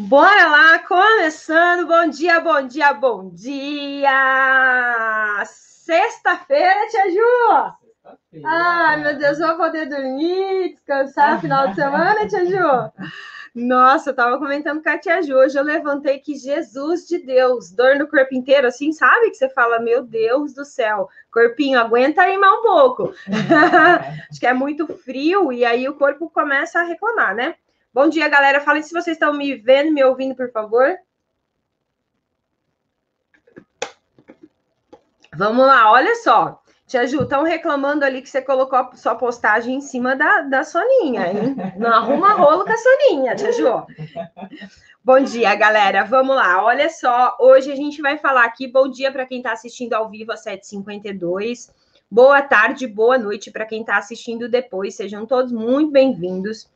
Bora lá, começando. Bom dia, bom dia, bom dia. Sexta-feira, Tia Ju. Ai, meu Deus, vou poder dormir, descansar final de semana, Tia Ju. Nossa, eu tava comentando com a Tia Ju. Hoje eu levantei que Jesus de Deus, dor no corpo inteiro, assim, sabe? Que você fala, meu Deus do céu, corpinho, aguenta aí mais um pouco. Acho que é muito frio e aí o corpo começa a reclamar, né? Bom dia, galera. Falem se vocês estão me vendo, me ouvindo, por favor. Vamos lá, olha só. Tia Ju, estão reclamando ali que você colocou sua postagem em cima da, da Soninha, hein? Não arruma rolo com a Soninha, Tia Ju. Bom dia, galera. Vamos lá. Olha só, hoje a gente vai falar aqui. Bom dia para quem está assistindo ao vivo às 7h52. Boa tarde, boa noite para quem está assistindo depois. Sejam todos muito bem-vindos.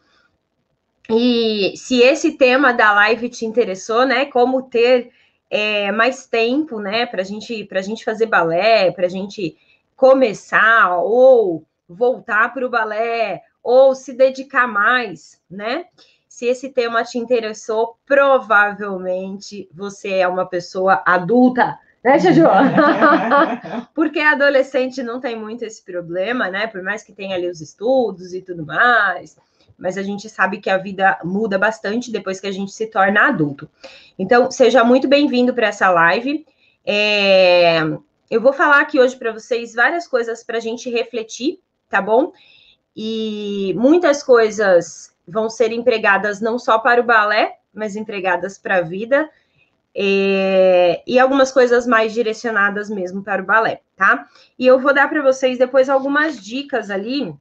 E se esse tema da live te interessou, né? Como ter é, mais tempo, né? Para gente, a gente fazer balé, para a gente começar ou voltar para o balé ou se dedicar mais, né? Se esse tema te interessou, provavelmente você é uma pessoa adulta, né, Juju? Porque adolescente não tem muito esse problema, né? Por mais que tenha ali os estudos e tudo mais mas a gente sabe que a vida muda bastante depois que a gente se torna adulto. Então, seja muito bem-vindo para essa live. É... Eu vou falar aqui hoje para vocês várias coisas para a gente refletir, tá bom? E muitas coisas vão ser empregadas não só para o balé, mas empregadas para a vida. É, e algumas coisas mais direcionadas mesmo para o balé, tá? E eu vou dar para vocês depois algumas dicas ali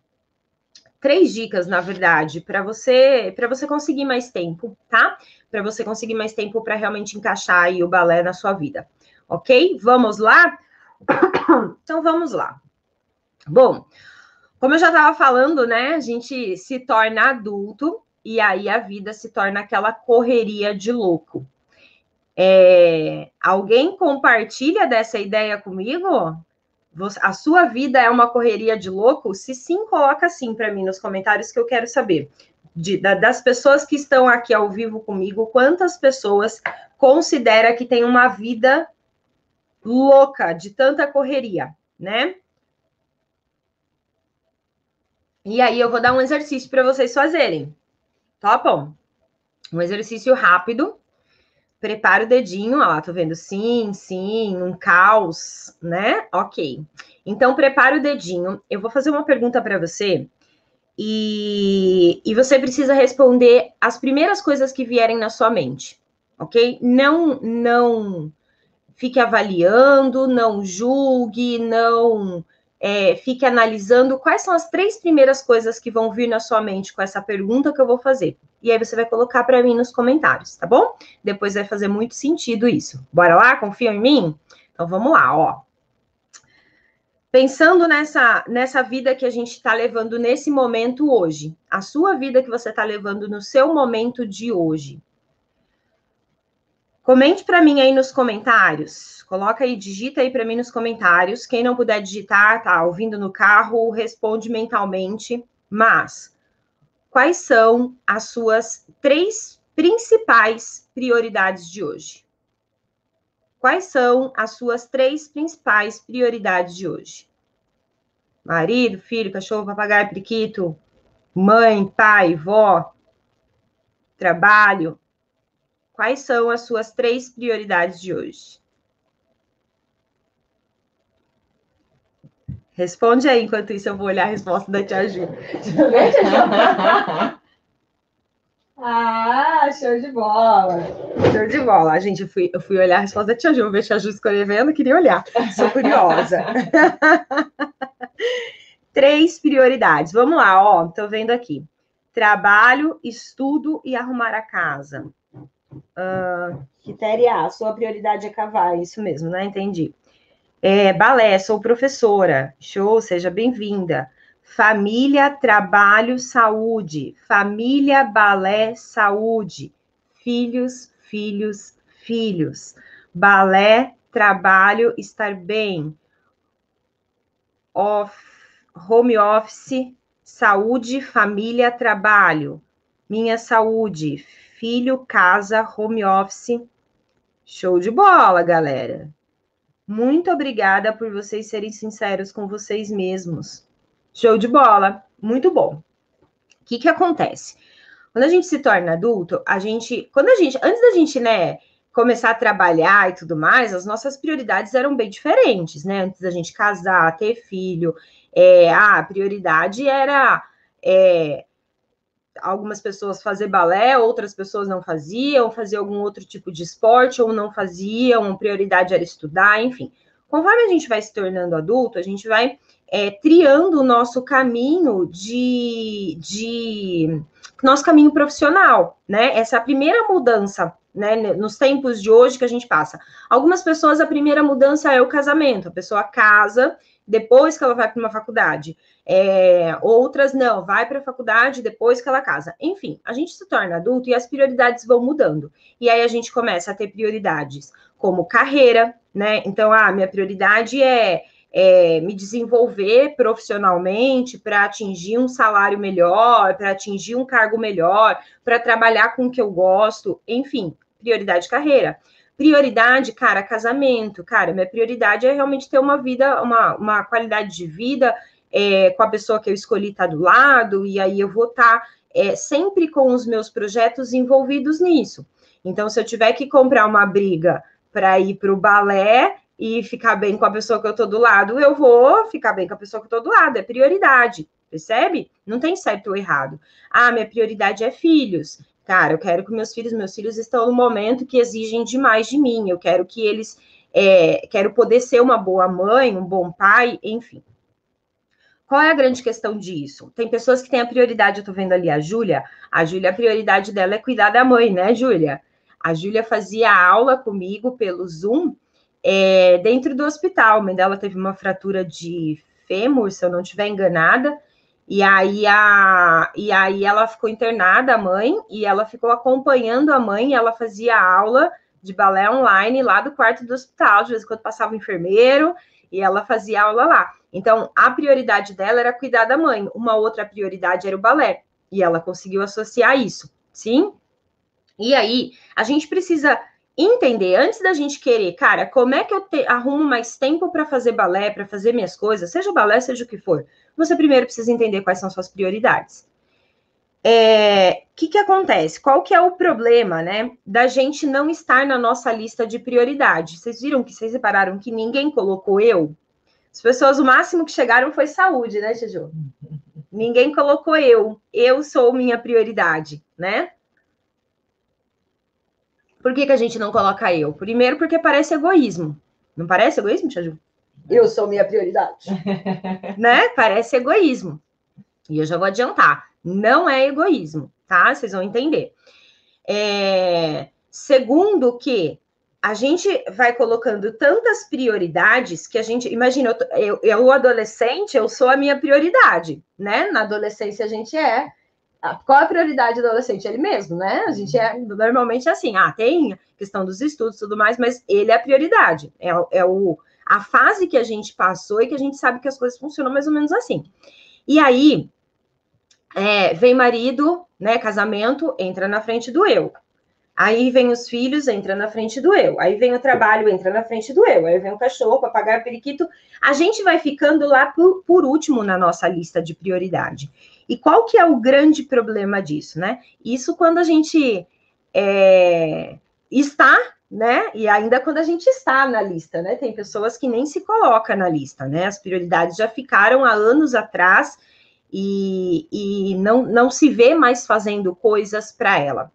três dicas, na verdade, para você para você conseguir mais tempo, tá? Para você conseguir mais tempo para realmente encaixar aí o balé na sua vida. OK? Vamos lá? Então vamos lá. Bom, como eu já estava falando, né, a gente se torna adulto e aí a vida se torna aquela correria de louco. É, alguém compartilha dessa ideia comigo? A sua vida é uma correria de louco? Se sim, coloca sim para mim nos comentários que eu quero saber. De, da, das pessoas que estão aqui ao vivo comigo, quantas pessoas considera que tem uma vida louca de tanta correria, né? E aí eu vou dar um exercício para vocês fazerem. Topam? Um exercício rápido prepara o dedinho, ó, tô vendo sim, sim, um caos, né? Ok. Então, prepara o dedinho. Eu vou fazer uma pergunta para você e, e você precisa responder as primeiras coisas que vierem na sua mente, ok? Não, não fique avaliando, não julgue, não é, fique analisando quais são as três primeiras coisas que vão vir na sua mente com essa pergunta que eu vou fazer. E aí você vai colocar para mim nos comentários, tá bom? Depois vai fazer muito sentido isso. Bora lá? Confia em mim? Então vamos lá, ó. Pensando nessa, nessa vida que a gente está levando nesse momento hoje, a sua vida que você está levando no seu momento de hoje. Comente para mim aí nos comentários. Coloca aí, digita aí para mim nos comentários. Quem não puder digitar, tá ouvindo no carro, responde mentalmente. Mas quais são as suas três principais prioridades de hoje? Quais são as suas três principais prioridades de hoje? Marido, filho, cachorro, papagaio, periquito, mãe, pai, vó, trabalho. Quais são as suas três prioridades de hoje? Responde aí, enquanto isso eu vou olhar a resposta da tia Ju. ah, show de bola. Show de bola. Gente, eu fui, eu fui olhar a resposta da tia Ju, ver a tia Ju escrevendo, queria olhar. Sou curiosa. Três prioridades. Vamos lá, ó. Tô vendo aqui. Trabalho, estudo e arrumar a casa. Uh, critério A, sua prioridade é cavar, isso mesmo, né? Entendi. É, balé, sou professora. Show, seja bem-vinda. Família, trabalho, saúde. Família, balé, saúde. Filhos, filhos, filhos. Balé, trabalho, estar bem. Off, home office, saúde, família, trabalho. Minha saúde, filho, casa, home office. Show de bola, galera. Muito obrigada por vocês serem sinceros com vocês mesmos. Show de bola. Muito bom. O que que acontece? Quando a gente se torna adulto, a gente, quando a gente, antes da gente, né, começar a trabalhar e tudo mais, as nossas prioridades eram bem diferentes, né? Antes da gente casar, ter filho, é, a prioridade era é, algumas pessoas fazer balé, outras pessoas não faziam, fazer algum outro tipo de esporte ou não faziam, prioridade era estudar, enfim. Conforme a gente vai se tornando adulto, a gente vai é, triando o nosso caminho de, de nosso caminho profissional, né? Essa é a primeira mudança, né? Nos tempos de hoje que a gente passa. Algumas pessoas, a primeira mudança é o casamento, a pessoa casa depois que ela vai para uma faculdade. É, outras não, vai para a faculdade depois que ela casa. Enfim, a gente se torna adulto e as prioridades vão mudando. E aí a gente começa a ter prioridades como carreira, né? Então, ah, minha prioridade é, é me desenvolver profissionalmente para atingir um salário melhor, para atingir um cargo melhor, para trabalhar com o que eu gosto, enfim, prioridade carreira. Prioridade, cara, casamento. Cara, minha prioridade é realmente ter uma vida, uma, uma qualidade de vida é, com a pessoa que eu escolhi estar tá do lado, e aí eu vou estar tá, é, sempre com os meus projetos envolvidos nisso. Então, se eu tiver que comprar uma briga para ir para o balé e ficar bem com a pessoa que eu estou do lado, eu vou ficar bem com a pessoa que eu estou do lado, é prioridade, percebe? Não tem certo ou errado. Ah, minha prioridade é filhos. Cara, eu quero que meus filhos, meus filhos estão no momento que exigem demais de mim. Eu quero que eles, é, quero poder ser uma boa mãe, um bom pai, enfim. Qual é a grande questão disso? Tem pessoas que têm a prioridade, eu tô vendo ali a Júlia. A Júlia, a prioridade dela é cuidar da mãe, né, Júlia? A Júlia fazia aula comigo pelo Zoom é, dentro do hospital. A mãe dela teve uma fratura de fêmur, se eu não estiver enganada. E aí, a, e aí ela ficou internada, a mãe, e ela ficou acompanhando a mãe, ela fazia aula de balé online lá do quarto do hospital, de vez em quando passava o enfermeiro, e ela fazia aula lá. Então, a prioridade dela era cuidar da mãe, uma outra prioridade era o balé, e ela conseguiu associar isso, sim? E aí, a gente precisa entender, antes da gente querer, cara, como é que eu te, arrumo mais tempo para fazer balé, para fazer minhas coisas, seja balé, seja o que for você primeiro precisa entender quais são suas prioridades. O é, que, que acontece? Qual que é o problema, né, da gente não estar na nossa lista de prioridade? Vocês viram que vocês repararam que ninguém colocou eu? As pessoas, o máximo que chegaram foi saúde, né, Tiju? Ninguém colocou eu. Eu sou minha prioridade, né? Por que, que a gente não coloca eu? Primeiro, porque parece egoísmo. Não parece egoísmo, Tia eu sou minha prioridade. né? Parece egoísmo. E eu já vou adiantar, não é egoísmo, tá? Vocês vão entender. É... Segundo que a gente vai colocando tantas prioridades que a gente. Imagina, eu, eu, adolescente, eu sou a minha prioridade, né? Na adolescência a gente é. Qual a prioridade do adolescente? Ele mesmo, né? A gente é normalmente assim, ah, tem questão dos estudos e tudo mais, mas ele é a prioridade, é, é o a fase que a gente passou e que a gente sabe que as coisas funcionam mais ou menos assim. E aí, é, vem marido, né, casamento, entra na frente do eu. Aí vem os filhos, entra na frente do eu. Aí vem o trabalho, entra na frente do eu. Aí vem o cachorro, papagaio, periquito. A gente vai ficando lá por, por último na nossa lista de prioridade. E qual que é o grande problema disso, né? Isso quando a gente é, está né? E ainda quando a gente está na lista, né? Tem pessoas que nem se colocam na lista, né? As prioridades já ficaram há anos atrás e, e não, não se vê mais fazendo coisas para ela.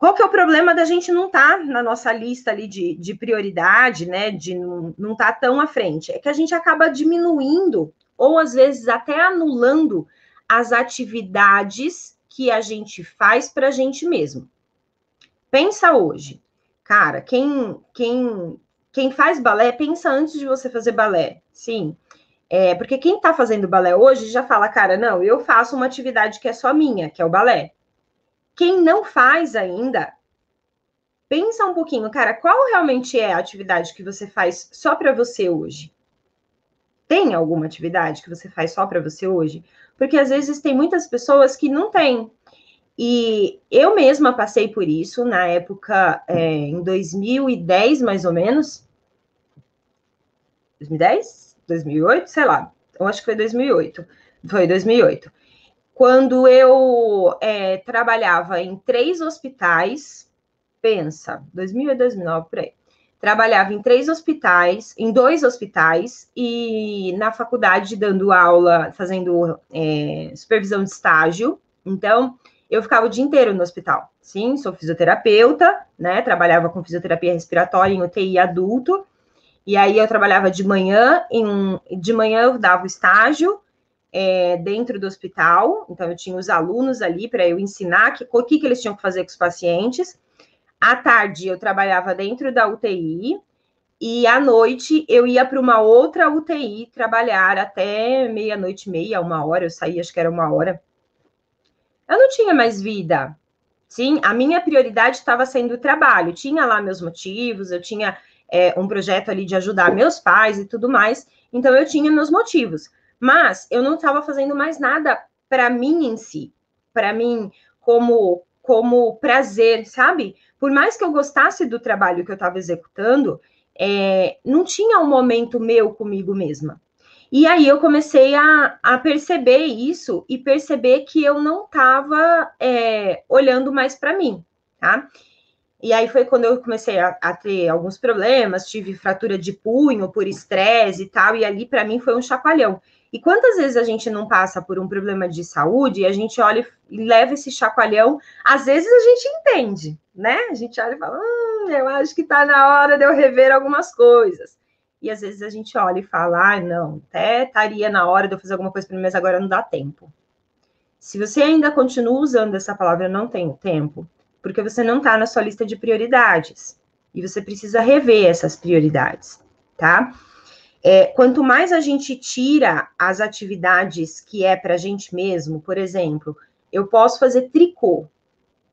Qual que é o problema da gente não estar tá na nossa lista ali de, de prioridade, né? De não estar tá tão à frente? É que a gente acaba diminuindo, ou às vezes até anulando, as atividades que a gente faz para a gente mesmo. Pensa hoje, Cara, quem, quem, quem faz balé, pensa antes de você fazer balé. Sim. É, porque quem está fazendo balé hoje já fala, cara, não, eu faço uma atividade que é só minha, que é o balé. Quem não faz ainda, pensa um pouquinho, cara, qual realmente é a atividade que você faz só para você hoje? Tem alguma atividade que você faz só para você hoje? Porque às vezes tem muitas pessoas que não têm. E eu mesma passei por isso na época, é, em 2010, mais ou menos. 2010? 2008? Sei lá. Eu acho que foi 2008. Foi 2008. Quando eu é, trabalhava em três hospitais, pensa, 2008, 2009, por aí. Trabalhava em três hospitais, em dois hospitais, e na faculdade dando aula, fazendo é, supervisão de estágio. Então, eu ficava o dia inteiro no hospital. Sim, sou fisioterapeuta, né? Trabalhava com fisioterapia respiratória em UTI adulto. E aí eu trabalhava de manhã, em, de manhã eu dava o estágio é, dentro do hospital, então eu tinha os alunos ali para eu ensinar que, o que, que eles tinham que fazer com os pacientes. À tarde eu trabalhava dentro da UTI e à noite eu ia para uma outra UTI trabalhar até meia-noite meia, uma hora, eu saía, acho que era uma hora. Eu não tinha mais vida. Sim, a minha prioridade estava sendo o trabalho. Tinha lá meus motivos, eu tinha é, um projeto ali de ajudar meus pais e tudo mais. Então eu tinha meus motivos. Mas eu não estava fazendo mais nada para mim em si, para mim como como prazer, sabe? Por mais que eu gostasse do trabalho que eu estava executando, é, não tinha um momento meu comigo mesma. E aí eu comecei a, a perceber isso e perceber que eu não estava é, olhando mais para mim, tá? E aí foi quando eu comecei a, a, ter alguns problemas, tive fratura de punho por estresse e tal, e ali para mim foi um chacoalhão. E quantas vezes a gente não passa por um problema de saúde e a gente olha e leva esse chacoalhão? Às vezes a gente entende, né? A gente olha e fala: hum, eu acho que está na hora de eu rever algumas coisas. E às vezes a gente olha e fala: ah, não, até estaria na hora de eu fazer alguma coisa para mim, mas agora não dá tempo. Se você ainda continua usando essa palavra não tenho tempo, porque você não está na sua lista de prioridades. E você precisa rever essas prioridades, tá? É, quanto mais a gente tira as atividades que é para a gente mesmo, por exemplo, eu posso fazer tricô.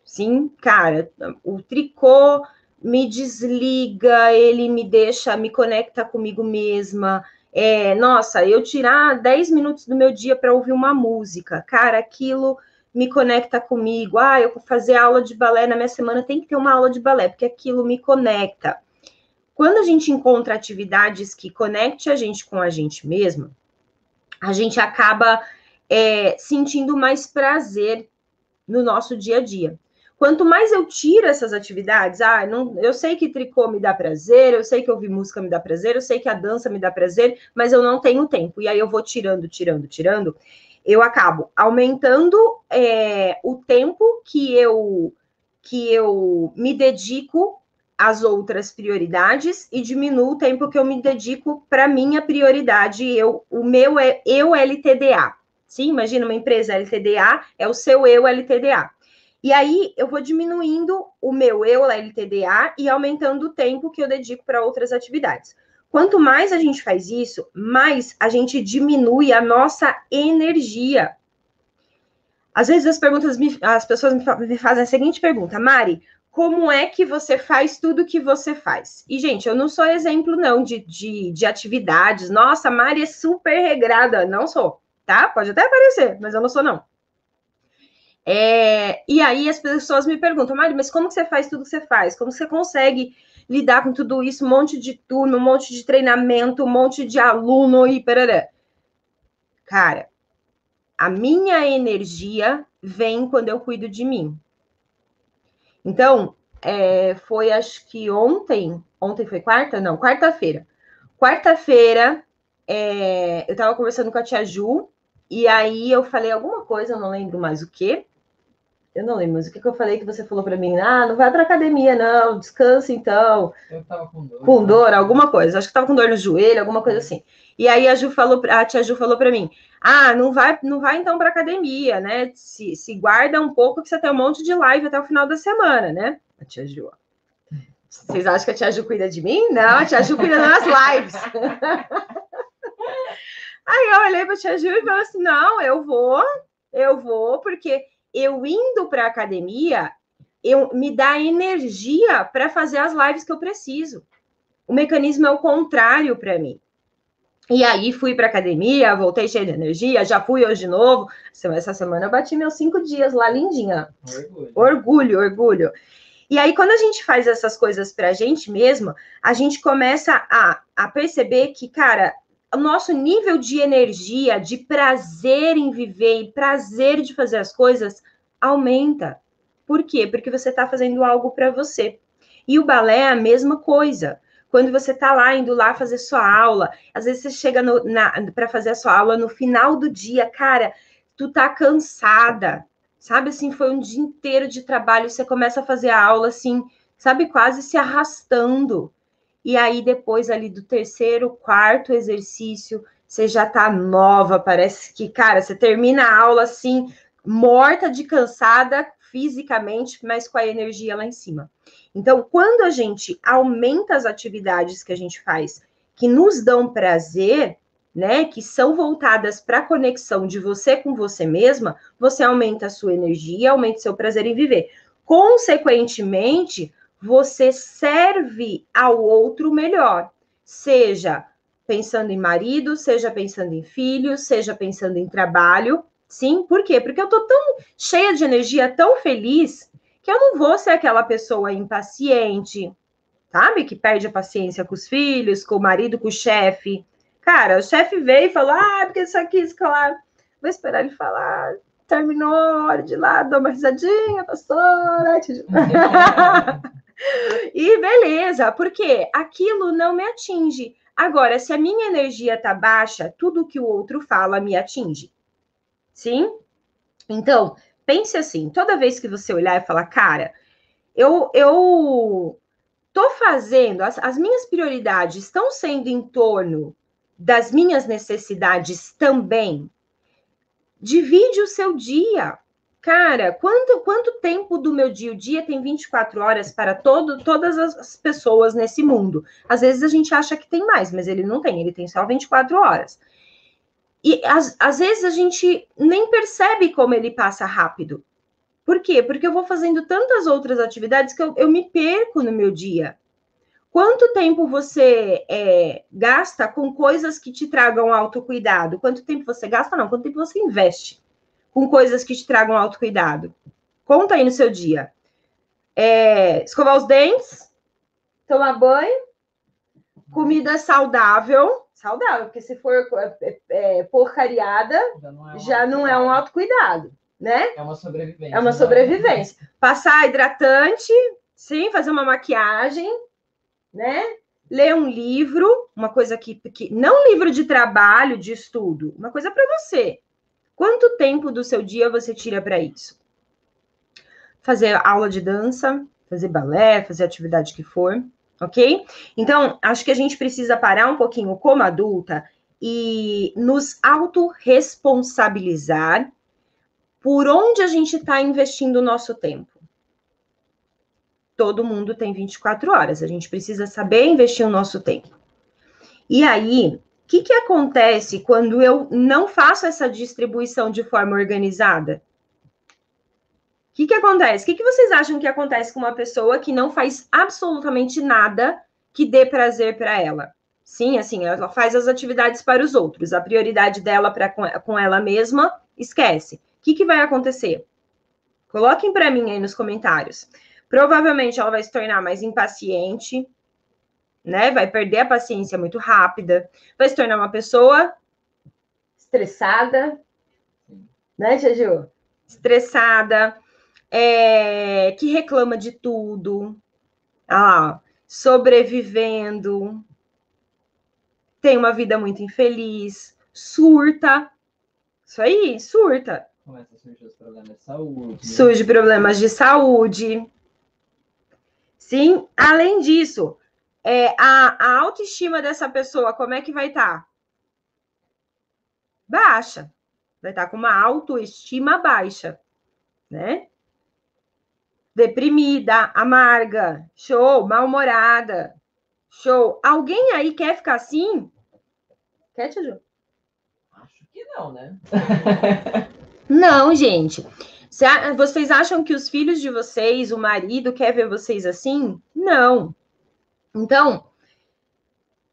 Sim, cara, o tricô me desliga, ele me deixa, me conecta comigo mesma. É, nossa, eu tirar 10 minutos do meu dia para ouvir uma música, cara, aquilo me conecta comigo. Ah, eu vou fazer aula de balé na minha semana, tem que ter uma aula de balé, porque aquilo me conecta. Quando a gente encontra atividades que conecte a gente com a gente mesma, a gente acaba é, sentindo mais prazer no nosso dia a dia. Quanto mais eu tiro essas atividades, ah, não, eu sei que tricô me dá prazer, eu sei que ouvir música me dá prazer, eu sei que a dança me dá prazer, mas eu não tenho tempo. E aí eu vou tirando, tirando, tirando. Eu acabo aumentando é, o tempo que eu que eu me dedico as outras prioridades e diminuo o tempo que eu me dedico para minha prioridade, eu, o meu é eu LTDA. Sim, imagina uma empresa LTDA, é o seu eu LTDA. E aí eu vou diminuindo o meu eu LTDA e aumentando o tempo que eu dedico para outras atividades. Quanto mais a gente faz isso, mais a gente diminui a nossa energia. Às vezes as perguntas me, as pessoas me fazem a seguinte pergunta, Mari, como é que você faz tudo que você faz. E, gente, eu não sou exemplo, não, de, de, de atividades. Nossa, a Mari é super regrada. Não sou, tá? Pode até parecer, mas eu não sou, não. É, e aí as pessoas me perguntam, Mari, mas como você faz tudo que você faz? Como você consegue lidar com tudo isso? Um monte de turno, um monte de treinamento, um monte de aluno e perará. Cara, a minha energia vem quando eu cuido de mim. Então, é, foi acho que ontem, ontem foi quarta? Não, quarta-feira. Quarta-feira, é, eu estava conversando com a tia Ju, e aí eu falei alguma coisa, eu não lembro mais o que. Eu não lembro, mas o que, que eu falei que você falou para mim? Ah, não vai para academia, não, descansa então. Eu tava com dor. Com dor, alguma coisa. Acho que tava com dor no joelho, alguma coisa assim. E aí a Ju falou, a tia Ju falou para mim: ah, não vai, não vai então para academia, né? Se, se guarda um pouco que você tem um monte de live até o final da semana, né? A tia Ju. Vocês acham que a tia Ju cuida de mim? Não, a tia Ju cuida das lives. aí eu olhei para a tia Ju e falei assim: não, eu vou, eu vou, porque eu indo para a academia, eu me dá energia para fazer as lives que eu preciso. O mecanismo é o contrário para mim. E aí fui para academia, voltei cheia de energia, já fui hoje de novo. Essa semana eu bati meus cinco dias lá, lindinha. Orgulho, orgulho. orgulho. E aí, quando a gente faz essas coisas para a gente mesmo, a gente começa a, a perceber que, cara, o nosso nível de energia, de prazer em viver e prazer de fazer as coisas aumenta. Por quê? Porque você está fazendo algo para você. E o balé é a mesma coisa. Quando você está lá indo lá fazer sua aula, às vezes você chega para fazer a sua aula no final do dia, cara, tu tá cansada, sabe assim, foi um dia inteiro de trabalho, você começa a fazer a aula assim, sabe, quase se arrastando. E aí depois ali do terceiro, quarto exercício, você já tá nova, parece que, cara, você termina a aula assim, morta de cansada fisicamente, mas com a energia lá em cima. Então, quando a gente aumenta as atividades que a gente faz que nos dão prazer, né, que são voltadas para a conexão de você com você mesma, você aumenta a sua energia, aumenta o seu prazer em viver. Consequentemente, você serve ao outro melhor, seja pensando em marido, seja pensando em filho, seja pensando em trabalho. Sim, por quê? Porque eu tô tão cheia de energia, tão feliz, que eu não vou ser aquela pessoa impaciente, sabe? Que perde a paciência com os filhos, com o marido, com o chefe. Cara, o chefe veio e falou: ah, porque isso aqui, isso lá. Vou esperar ele falar. Terminou, hora de lá, dou uma risadinha, pastora. e beleza, porque aquilo não me atinge. Agora, se a minha energia tá baixa, tudo que o outro fala me atinge. Sim? Então, pense assim, toda vez que você olhar e falar, cara, eu, eu tô fazendo, as, as minhas prioridades estão sendo em torno das minhas necessidades também. Divide o seu dia. Cara, quanto, quanto tempo do meu dia? O dia tem 24 horas para todo, todas as pessoas nesse mundo. Às vezes a gente acha que tem mais, mas ele não tem, ele tem só 24 horas. E às, às vezes a gente nem percebe como ele passa rápido. Por quê? Porque eu vou fazendo tantas outras atividades que eu, eu me perco no meu dia. Quanto tempo você é, gasta com coisas que te tragam autocuidado? Quanto tempo você gasta? Não, quanto tempo você investe com coisas que te tragam autocuidado? Conta aí no seu dia. É, escovar os dentes, tomar banho, comida saudável, saudável, porque se for é, é, porcariada, já não é um, já não é um autocuidado, né? É uma sobrevivência. É uma né? sobrevivência. Passar hidratante, sim, fazer uma maquiagem, né? Ler um livro, uma coisa que, que não livro de trabalho, de estudo, uma coisa para você. Quanto tempo do seu dia você tira para isso? Fazer aula de dança, fazer balé, fazer atividade que for ok? Então, acho que a gente precisa parar um pouquinho como adulta e nos autorresponsabilizar por onde a gente está investindo o nosso tempo. Todo mundo tem 24 horas, a gente precisa saber investir o nosso tempo. E aí, o que, que acontece quando eu não faço essa distribuição de forma organizada? que, que acontece? O que, que vocês acham que acontece com uma pessoa que não faz absolutamente nada que dê prazer para ela? Sim, assim, ela faz as atividades para os outros, a prioridade dela para com ela mesma, esquece. O que, que vai acontecer? Coloquem para mim aí nos comentários. Provavelmente ela vai se tornar mais impaciente, né? Vai perder a paciência muito rápida, vai se tornar uma pessoa estressada, né, Tia Ju? Estressada, é, que reclama de tudo, ah, sobrevivendo, tem uma vida muito infeliz, surta. Isso aí, surta. Começa a surgir os problemas de saúde. Né? Surge problemas de saúde. Sim, além disso, é, a, a autoestima dessa pessoa, como é que vai estar? Tá? Baixa. Vai estar tá com uma autoestima baixa, né? deprimida, amarga, show, mal-humorada, show. Alguém aí quer ficar assim? Quer, Tia Ju? Acho que não, né? não, gente. Vocês acham que os filhos de vocês, o marido, quer ver vocês assim? Não. Então,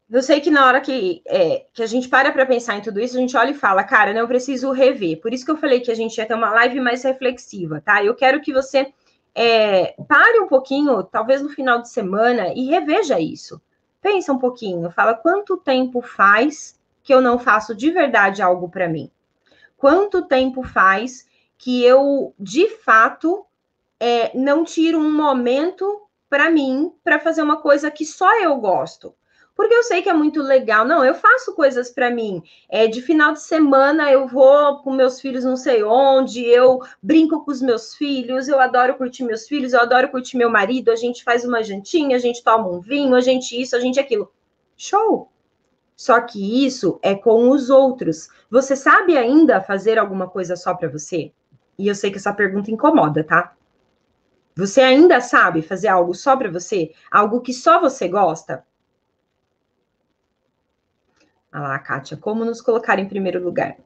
eu sei que na hora que, é, que a gente para para pensar em tudo isso, a gente olha e fala, cara, não, preciso rever. Por isso que eu falei que a gente ia ter uma live mais reflexiva, tá? Eu quero que você é, pare um pouquinho, talvez no final de semana, e reveja isso. Pensa um pouquinho, fala quanto tempo faz que eu não faço de verdade algo para mim? Quanto tempo faz que eu, de fato, é, não tiro um momento para mim para fazer uma coisa que só eu gosto? porque eu sei que é muito legal. Não, eu faço coisas para mim. É, de final de semana eu vou com meus filhos não sei onde, eu brinco com os meus filhos, eu adoro curtir meus filhos, eu adoro curtir meu marido, a gente faz uma jantinha, a gente toma um vinho, a gente isso, a gente aquilo. Show! Só que isso é com os outros. Você sabe ainda fazer alguma coisa só para você? E eu sei que essa pergunta incomoda, tá? Você ainda sabe fazer algo só para você? Algo que só você gosta? Olha lá, Kátia, como nos colocar em primeiro lugar?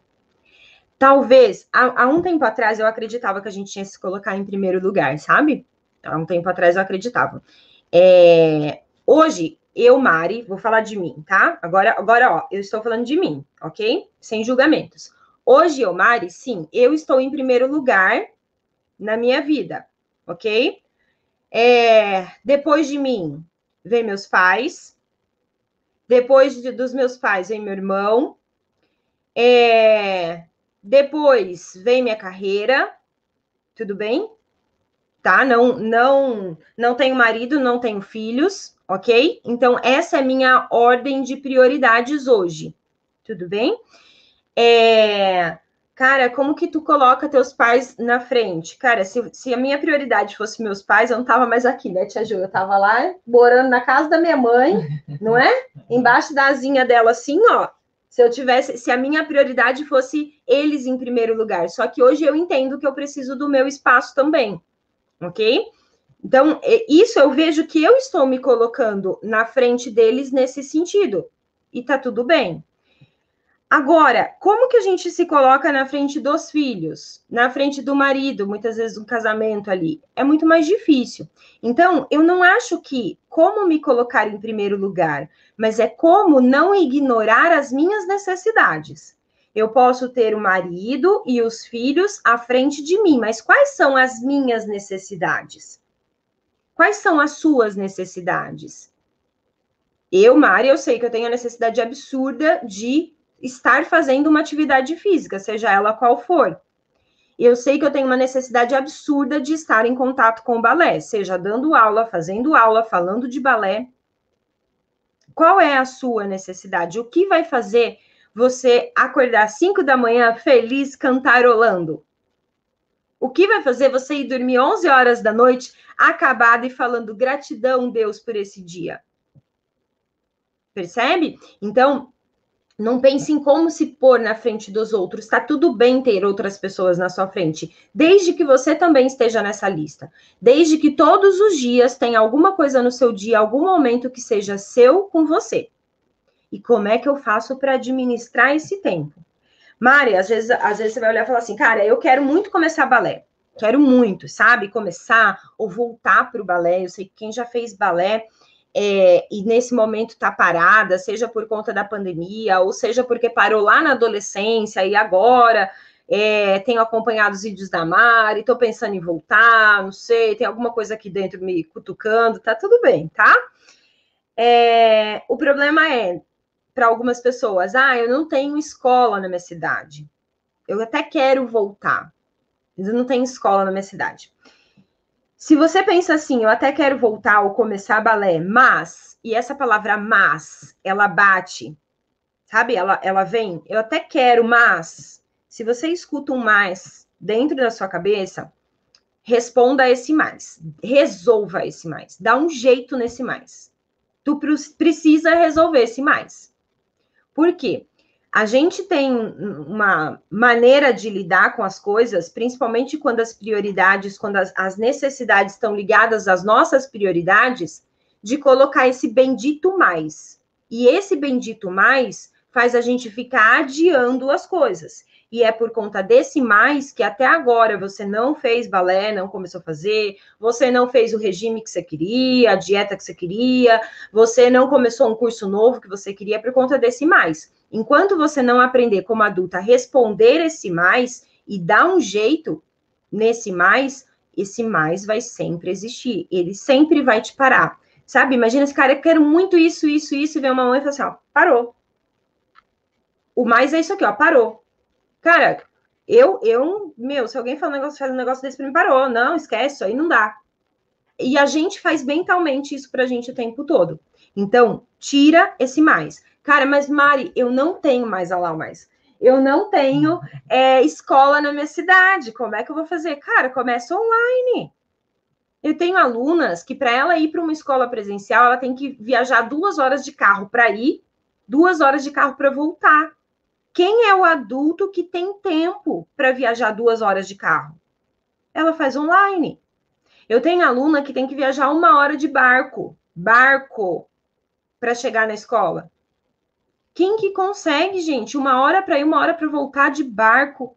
Talvez, há, há, um tempo atrás eu acreditava que a gente tinha que se colocar em primeiro lugar, sabe? Há um tempo atrás eu acreditava. É, hoje, eu, Mari, vou falar de mim, tá? Agora, agora, ó, eu estou falando de mim, ok? Sem julgamentos. Hoje, eu, Mari, sim, eu estou em primeiro lugar na minha vida, ok? É, depois de mim, vem meus pais, depois de, dos meus pais vem meu irmão. É, depois vem minha carreira. Tudo bem? Tá? Não, não, não tenho marido, não tenho filhos, ok? Então, essa é minha ordem de prioridades hoje. Tudo bem? É, Cara, como que tu coloca teus pais na frente? Cara, se, se a minha prioridade fosse meus pais, eu não tava mais aqui, né, Tia Ju? Eu tava lá morando na casa da minha mãe, não é? Embaixo da asinha dela, assim, ó. Se eu tivesse, se a minha prioridade fosse eles em primeiro lugar. Só que hoje eu entendo que eu preciso do meu espaço também, ok? Então, isso eu vejo que eu estou me colocando na frente deles nesse sentido. E tá tudo bem, Agora, como que a gente se coloca na frente dos filhos, na frente do marido, muitas vezes um casamento ali? É muito mais difícil. Então, eu não acho que como me colocar em primeiro lugar, mas é como não ignorar as minhas necessidades. Eu posso ter o marido e os filhos à frente de mim, mas quais são as minhas necessidades? Quais são as suas necessidades? Eu, Mari, eu sei que eu tenho a necessidade absurda de estar fazendo uma atividade física, seja ela qual for. Eu sei que eu tenho uma necessidade absurda de estar em contato com o balé, seja dando aula, fazendo aula, falando de balé. Qual é a sua necessidade? O que vai fazer você acordar às 5 da manhã feliz cantarolando? O que vai fazer você ir dormir 11 horas da noite acabado e falando gratidão, Deus, por esse dia? Percebe? Então, não pense em como se pôr na frente dos outros. Está tudo bem ter outras pessoas na sua frente, desde que você também esteja nessa lista. Desde que todos os dias tenha alguma coisa no seu dia, algum momento que seja seu com você. E como é que eu faço para administrar esse tempo? Mari, às vezes, às vezes você vai olhar e falar assim, cara, eu quero muito começar balé. Quero muito, sabe? Começar ou voltar para o balé. Eu sei que quem já fez balé é, e nesse momento está parada, seja por conta da pandemia, ou seja porque parou lá na adolescência e agora é, tenho acompanhado os vídeos da Mari, estou pensando em voltar, não sei, tem alguma coisa aqui dentro me cutucando, tá tudo bem, tá? É, o problema é, para algumas pessoas, ah, eu não tenho escola na minha cidade. Eu até quero voltar, mas eu não tenho escola na minha cidade. Se você pensa assim, eu até quero voltar ou começar balé, mas, e essa palavra mas, ela bate, sabe? Ela, ela vem, eu até quero, mas, se você escuta um mais dentro da sua cabeça, responda esse mais, resolva esse mais, dá um jeito nesse mais. Tu precisa resolver esse mais. Por quê? A gente tem uma maneira de lidar com as coisas, principalmente quando as prioridades, quando as, as, necessidades estão ligadas às nossas prioridades, de colocar esse bendito mais. E esse bendito mais faz a gente ficar adiando as coisas. e é por conta desse mais que até agora você não fez balé, não começou a fazer, você não fez o regime que você queria, a dieta que você queria, você não começou um curso novo que você queria por conta desse mais. Enquanto você não aprender como adulta a responder esse mais e dar um jeito nesse mais, esse mais vai sempre existir, ele sempre vai te parar. Sabe? Imagina esse cara, eu quero muito isso, isso, isso, e vem uma mãe e fala assim, ó, parou. O mais é isso aqui, ó, parou. Cara, eu, eu, meu, se alguém fala um negócio, faz um negócio desse pra mim, parou. Não, esquece, aí não dá. E a gente faz mentalmente isso pra gente o tempo todo. Então, tira esse mais. Cara, mas Mari, eu não tenho mais aula mais. Eu não tenho é, escola na minha cidade. Como é que eu vou fazer? Cara, começa online. Eu tenho alunas que, para ela ir para uma escola presencial, ela tem que viajar duas horas de carro para ir, duas horas de carro para voltar. Quem é o adulto que tem tempo para viajar duas horas de carro? Ela faz online. Eu tenho aluna que tem que viajar uma hora de barco, barco, para chegar na escola. Quem que consegue, gente? Uma hora para ir, uma hora para voltar de barco.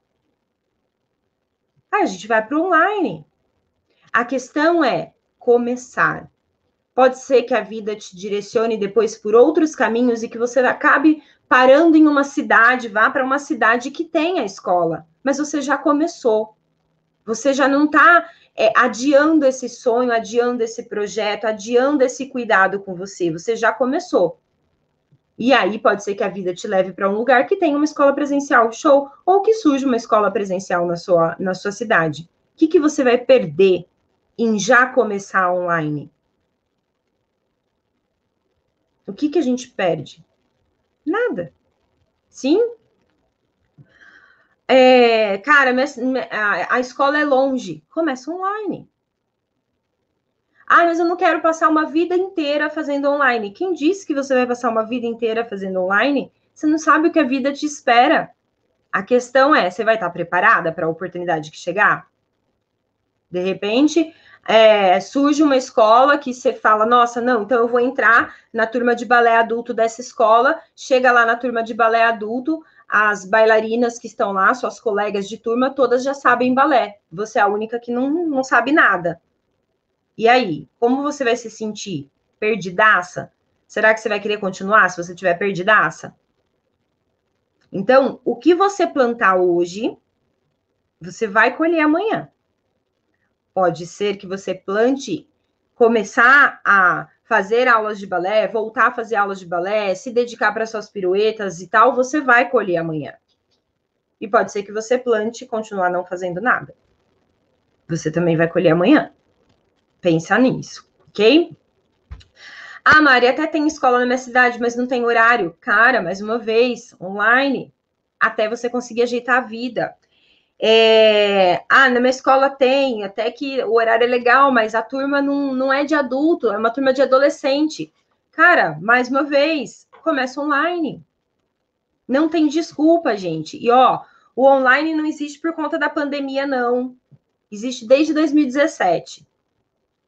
Aí a gente vai para online. A questão é começar. Pode ser que a vida te direcione depois por outros caminhos e que você acabe parando em uma cidade, vá para uma cidade que tenha escola, mas você já começou. Você já não está é, adiando esse sonho, adiando esse projeto, adiando esse cuidado com você. Você já começou. E aí pode ser que a vida te leve para um lugar que tenha uma escola presencial, show, ou que surja uma escola presencial na sua, na sua cidade. O que, que você vai perder em já começar online? O que, que a gente perde? Nada. Sim? É, cara, a, a escola é longe. Começa online. Ah, mas eu não quero passar uma vida inteira fazendo online. Quem disse que você vai passar uma vida inteira fazendo online? Você não sabe o que a vida te espera. A questão é, você vai estar preparada para a oportunidade que chegar? De repente, é, surge uma escola que você fala, nossa, não, então eu vou entrar na turma de balé adulto dessa escola, chega lá na turma de balé adulto, as bailarinas que estão lá, suas colegas de turma, todas já sabem balé. Você é a única que não, não sabe nada. E aí, como você vai se sentir? Perdidaça? Será que você vai querer continuar se você tiver perdidaça? Então, o que você plantar hoje, você vai colher amanhã. Pode ser que você plante começar a fazer aulas de balé, voltar a fazer aulas de balé, se dedicar para suas piruetas e tal, você vai colher amanhã. E pode ser que você plante e continuar não fazendo nada. Você também vai colher amanhã. Pensa nisso, ok? Ah, Mari, até tem escola na minha cidade, mas não tem horário. Cara, mais uma vez, online, até você conseguir ajeitar a vida. É, ah, na minha escola tem, até que o horário é legal, mas a turma não, não é de adulto, é uma turma de adolescente. Cara, mais uma vez, começa online. Não tem desculpa, gente. E ó, o online não existe por conta da pandemia, não. Existe desde 2017.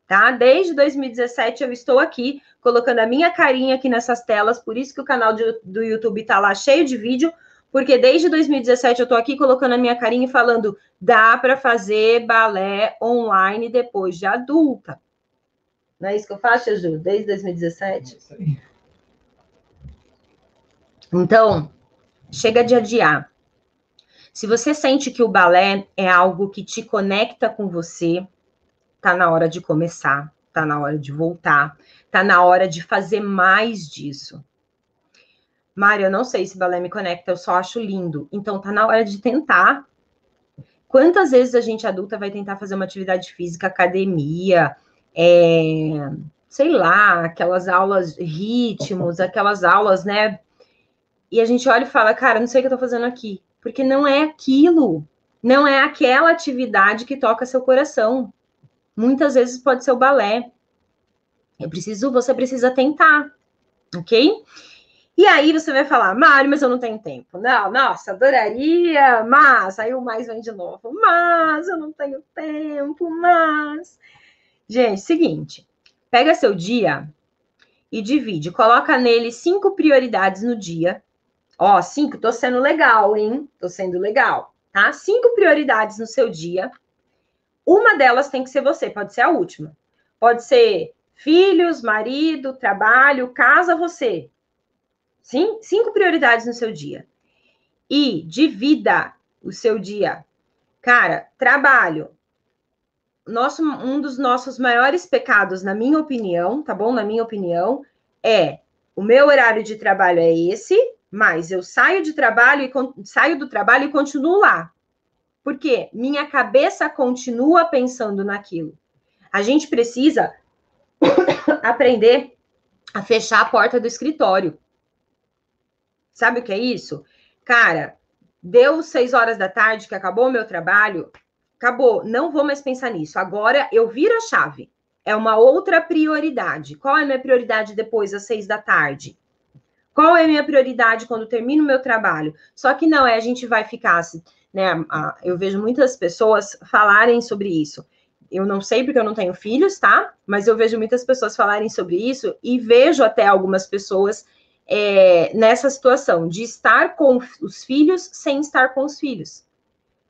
Tá? Desde 2017 eu estou aqui colocando a minha carinha aqui nessas telas, por isso que o canal do, do YouTube tá lá cheio de vídeo, porque desde 2017 eu tô aqui colocando a minha carinha e falando: dá para fazer balé online depois de adulta. Não é isso que eu faço, Ju? Desde 2017? É então, chega de adiar. Se você sente que o balé é algo que te conecta com você, tá na hora de começar, tá na hora de voltar, tá na hora de fazer mais disso. Mário, eu não sei se balé me conecta, eu só acho lindo. Então tá na hora de tentar. Quantas vezes a gente adulta vai tentar fazer uma atividade física, academia, é, sei lá, aquelas aulas ritmos, aquelas aulas, né? E a gente olha e fala, cara, não sei o que eu tô fazendo aqui. Porque não é aquilo. Não é aquela atividade que toca seu coração. Muitas vezes pode ser o balé. Eu preciso, você precisa tentar, ok? E aí você vai falar, Mário, mas eu não tenho tempo. Não, nossa, adoraria, mas aí o mais vem de novo. Mas eu não tenho tempo, mas. Gente, seguinte, pega seu dia e divide, coloca nele cinco prioridades no dia Ó, cinco, tô sendo legal, hein? Tô sendo legal, tá? Cinco prioridades no seu dia. Uma delas tem que ser você, pode ser a última. Pode ser filhos, marido, trabalho, casa, você. Sim? Cinco prioridades no seu dia. E divida o seu dia. Cara, trabalho. Nosso, um dos nossos maiores pecados, na minha opinião, tá bom? Na minha opinião, é o meu horário de trabalho é esse, mas eu saio de trabalho e saio do trabalho e continuo lá. Porque minha cabeça continua pensando naquilo. A gente precisa aprender a fechar a porta do escritório. Sabe o que é isso? Cara, deu seis horas da tarde que acabou o meu trabalho, acabou, não vou mais pensar nisso. Agora eu viro a chave. É uma outra prioridade. Qual é a minha prioridade depois das seis da tarde? Qual é a minha prioridade quando termino o meu trabalho? Só que não é a gente vai ficar assim, né? Eu vejo muitas pessoas falarem sobre isso. Eu não sei porque eu não tenho filhos, tá? Mas eu vejo muitas pessoas falarem sobre isso e vejo até algumas pessoas é, nessa situação de estar com os filhos sem estar com os filhos.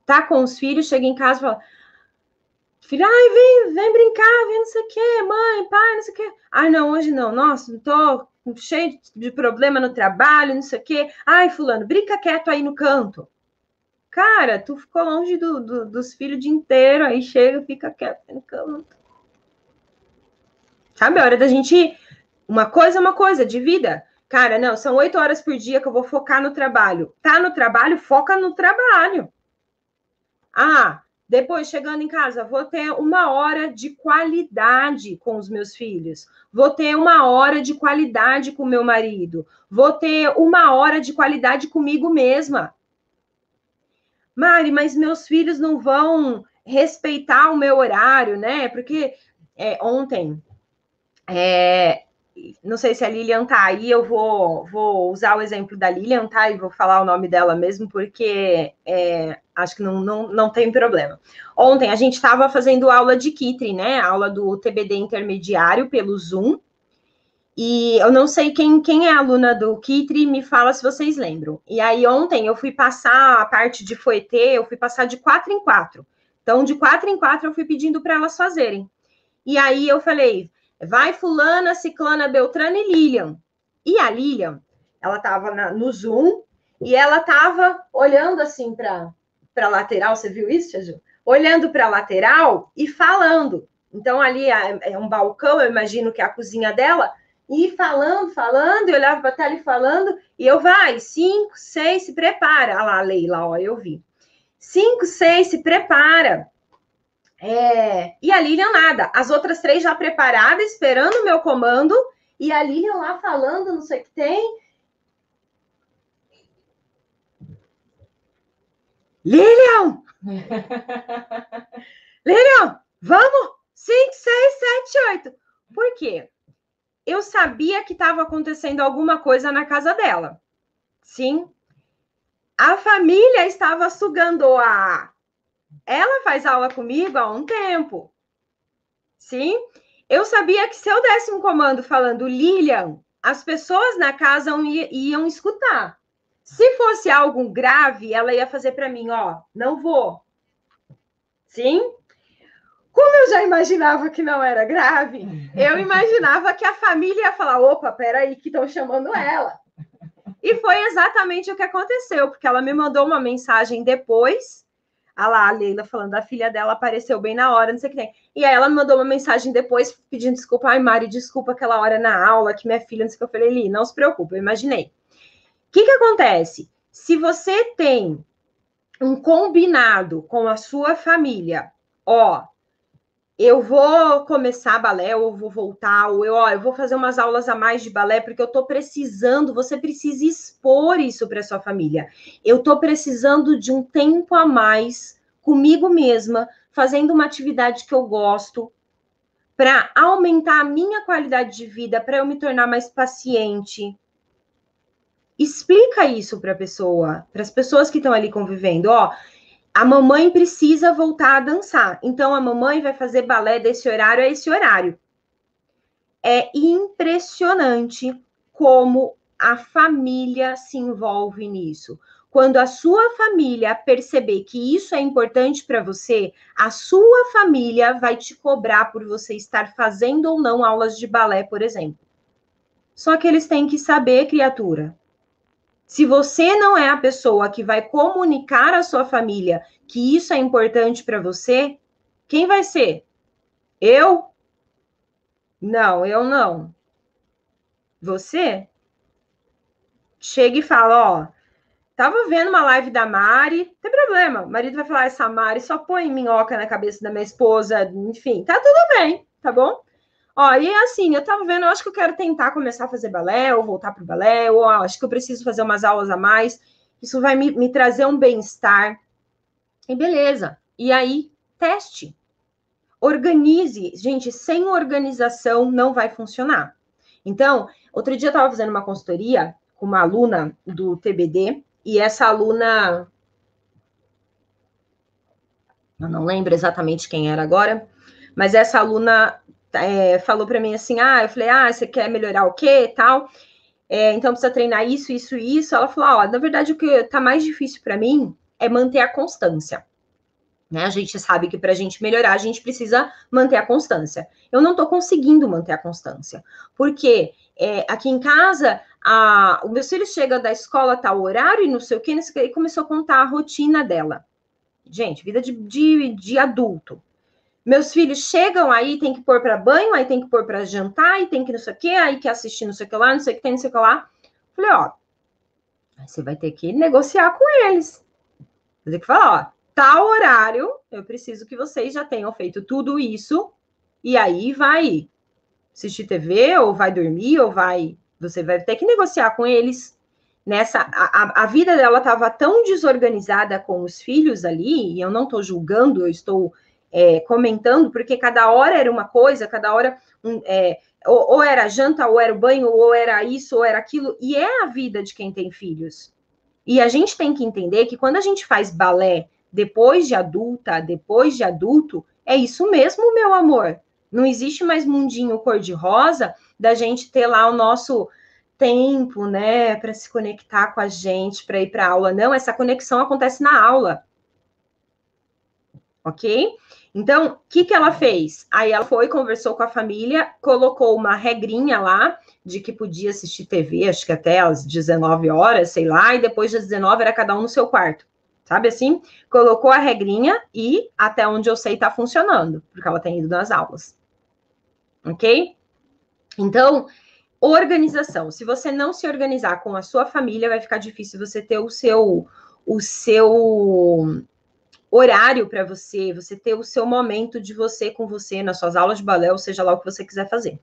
Tá com os filhos, chega em casa e fala: Filho, ai, vem, vem brincar, vem não sei o quê, mãe, pai, não sei o quê. Ai, não, hoje não. Nossa, tô cheio de problema no trabalho, não sei o quê. Ai, fulano, brinca quieto aí no canto. Cara, tu ficou longe do, do, dos filhos o dia inteiro, aí chega, fica quieto no canto. Sabe, a hora da gente... Uma coisa é uma coisa, de vida. Cara, não, são oito horas por dia que eu vou focar no trabalho. Tá no trabalho, foca no trabalho. Ah, depois, chegando em casa, vou ter uma hora de qualidade com os meus filhos. Vou ter uma hora de qualidade com meu marido. Vou ter uma hora de qualidade comigo mesma. Mari, mas meus filhos não vão respeitar o meu horário, né? Porque é, ontem é, não sei se a Lilian tá aí, eu vou, vou usar o exemplo da Lilian, tá? E vou falar o nome dela mesmo, porque é, acho que não, não, não tem problema. Ontem a gente estava fazendo aula de Kitri, né? Aula do TBD intermediário pelo Zoom. E eu não sei quem, quem é aluna do Kitri, me fala se vocês lembram. E aí ontem eu fui passar a parte de Foetê, eu fui passar de quatro em quatro. Então, de quatro em quatro, eu fui pedindo para elas fazerem. E aí eu falei, Vai fulana, ciclana, beltrana e Lilian. E a Lilian, ela estava no Zoom e ela estava olhando assim para a lateral, você viu isso, Ju? Olhando para a lateral e falando. Então, ali é, é um balcão, eu imagino que é a cozinha dela, e falando, falando, e olhava para a tela e falando, e eu, vai, cinco, seis, se prepara. Olha lá, Leila, ó, eu vi. Cinco, seis, se prepara. É, e a Lilian nada. As outras três já preparadas, esperando o meu comando. E a Lilian lá falando, não sei o que tem. Lilian! Lilian, vamos! Cinco, seis, sete, oito. Por quê? Eu sabia que estava acontecendo alguma coisa na casa dela. Sim. A família estava sugando a ela faz aula comigo há um tempo. Sim? Eu sabia que se eu desse um comando falando Lilian, as pessoas na casa iam escutar. Se fosse algo grave, ela ia fazer para mim, ó, não vou. Sim? Como eu já imaginava que não era grave, eu imaginava que a família ia falar: opa, peraí, que estão chamando ela. E foi exatamente o que aconteceu, porque ela me mandou uma mensagem depois ah lá, a Leila falando, a filha dela apareceu bem na hora, não sei o que tem. E aí ela me mandou uma mensagem depois pedindo desculpa. Ai, Mari, desculpa aquela hora na aula que minha filha, não sei o que. Eu falei, Li, não se preocupe, eu imaginei. O que que acontece? Se você tem um combinado com a sua família, ó, eu vou começar balé, ou vou voltar, ou eu, ó, eu vou fazer umas aulas a mais de balé, porque eu tô precisando, você precisa expor isso para sua família. Eu tô precisando de um tempo a mais comigo mesma, fazendo uma atividade que eu gosto, para aumentar a minha qualidade de vida, para eu me tornar mais paciente. Explica isso para a pessoa, para as pessoas que estão ali convivendo, ó, a mamãe precisa voltar a dançar. Então, a mamãe vai fazer balé desse horário a esse horário. É impressionante como a família se envolve nisso. Quando a sua família perceber que isso é importante para você, a sua família vai te cobrar por você estar fazendo ou não aulas de balé, por exemplo. Só que eles têm que saber, criatura. Se você não é a pessoa que vai comunicar à sua família que isso é importante para você, quem vai ser? Eu? Não, eu não. Você? Chega e fala, ó, tava vendo uma live da Mari, tem problema, o marido vai falar, essa Mari só põe minhoca na cabeça da minha esposa, enfim, tá tudo bem, tá bom? Ó, e assim, eu tava vendo, eu acho que eu quero tentar começar a fazer balé, ou voltar pro balé, ou ó, acho que eu preciso fazer umas aulas a mais, isso vai me, me trazer um bem-estar. E beleza. E aí, teste. Organize. Gente, sem organização não vai funcionar. Então, outro dia eu estava fazendo uma consultoria com uma aluna do TBD, e essa aluna. Eu não lembro exatamente quem era agora, mas essa aluna é, falou para mim assim: ah, eu falei, ah, você quer melhorar o quê tal? É, então precisa treinar isso, isso, isso. Ela falou: ó, na verdade, o que está mais difícil para mim é manter a constância. Né? A gente sabe que para a gente melhorar, a gente precisa manter a constância. Eu não estou conseguindo manter a constância, porque é, aqui em casa, a, o meu filho chega da escola, tá o horário e não sei o que, e começou a contar a rotina dela. Gente, vida de, de, de adulto. Meus filhos chegam aí, tem que pôr para banho, aí tem que pôr para jantar, e tem que não sei o que, aí que assistir não sei o que lá, não sei o que tem, não sei o que lá. Falei, ó, você vai ter que negociar com eles. Vai ter que falar, ó, tal horário, eu preciso que vocês já tenham feito tudo isso, e aí vai assistir TV, ou vai dormir, ou vai. Você vai ter que negociar com eles. Nessa, a, a vida dela estava tão desorganizada com os filhos ali, e eu não estou julgando, eu estou é, comentando, porque cada hora era uma coisa, cada hora um, é, ou, ou, era janta, ou era banho, ou era isso, ou era aquilo, e é a vida de quem tem filhos. E a gente tem que entender que quando a gente faz balé depois de adulta, depois de adulto, é isso mesmo, meu amor. Não existe mais mundinho cor-de-rosa da gente ter lá o nosso tempo, né, para se conectar com a gente, para ir para aula. Não, essa conexão acontece na aula. Ok? Então, o que, que ela fez? Aí ela foi, conversou com a família, colocou uma regrinha lá de que podia assistir TV, acho que até às 19 horas, sei lá, e depois das 19 era cada um no seu quarto. Sabe assim? Colocou a regrinha e até onde eu sei tá funcionando, porque ela tem ido nas aulas. Ok? Então, organização. Se você não se organizar com a sua família, vai ficar difícil você ter o seu o seu horário para você, você ter o seu momento de você com você nas suas aulas de balé, ou seja lá o que você quiser fazer.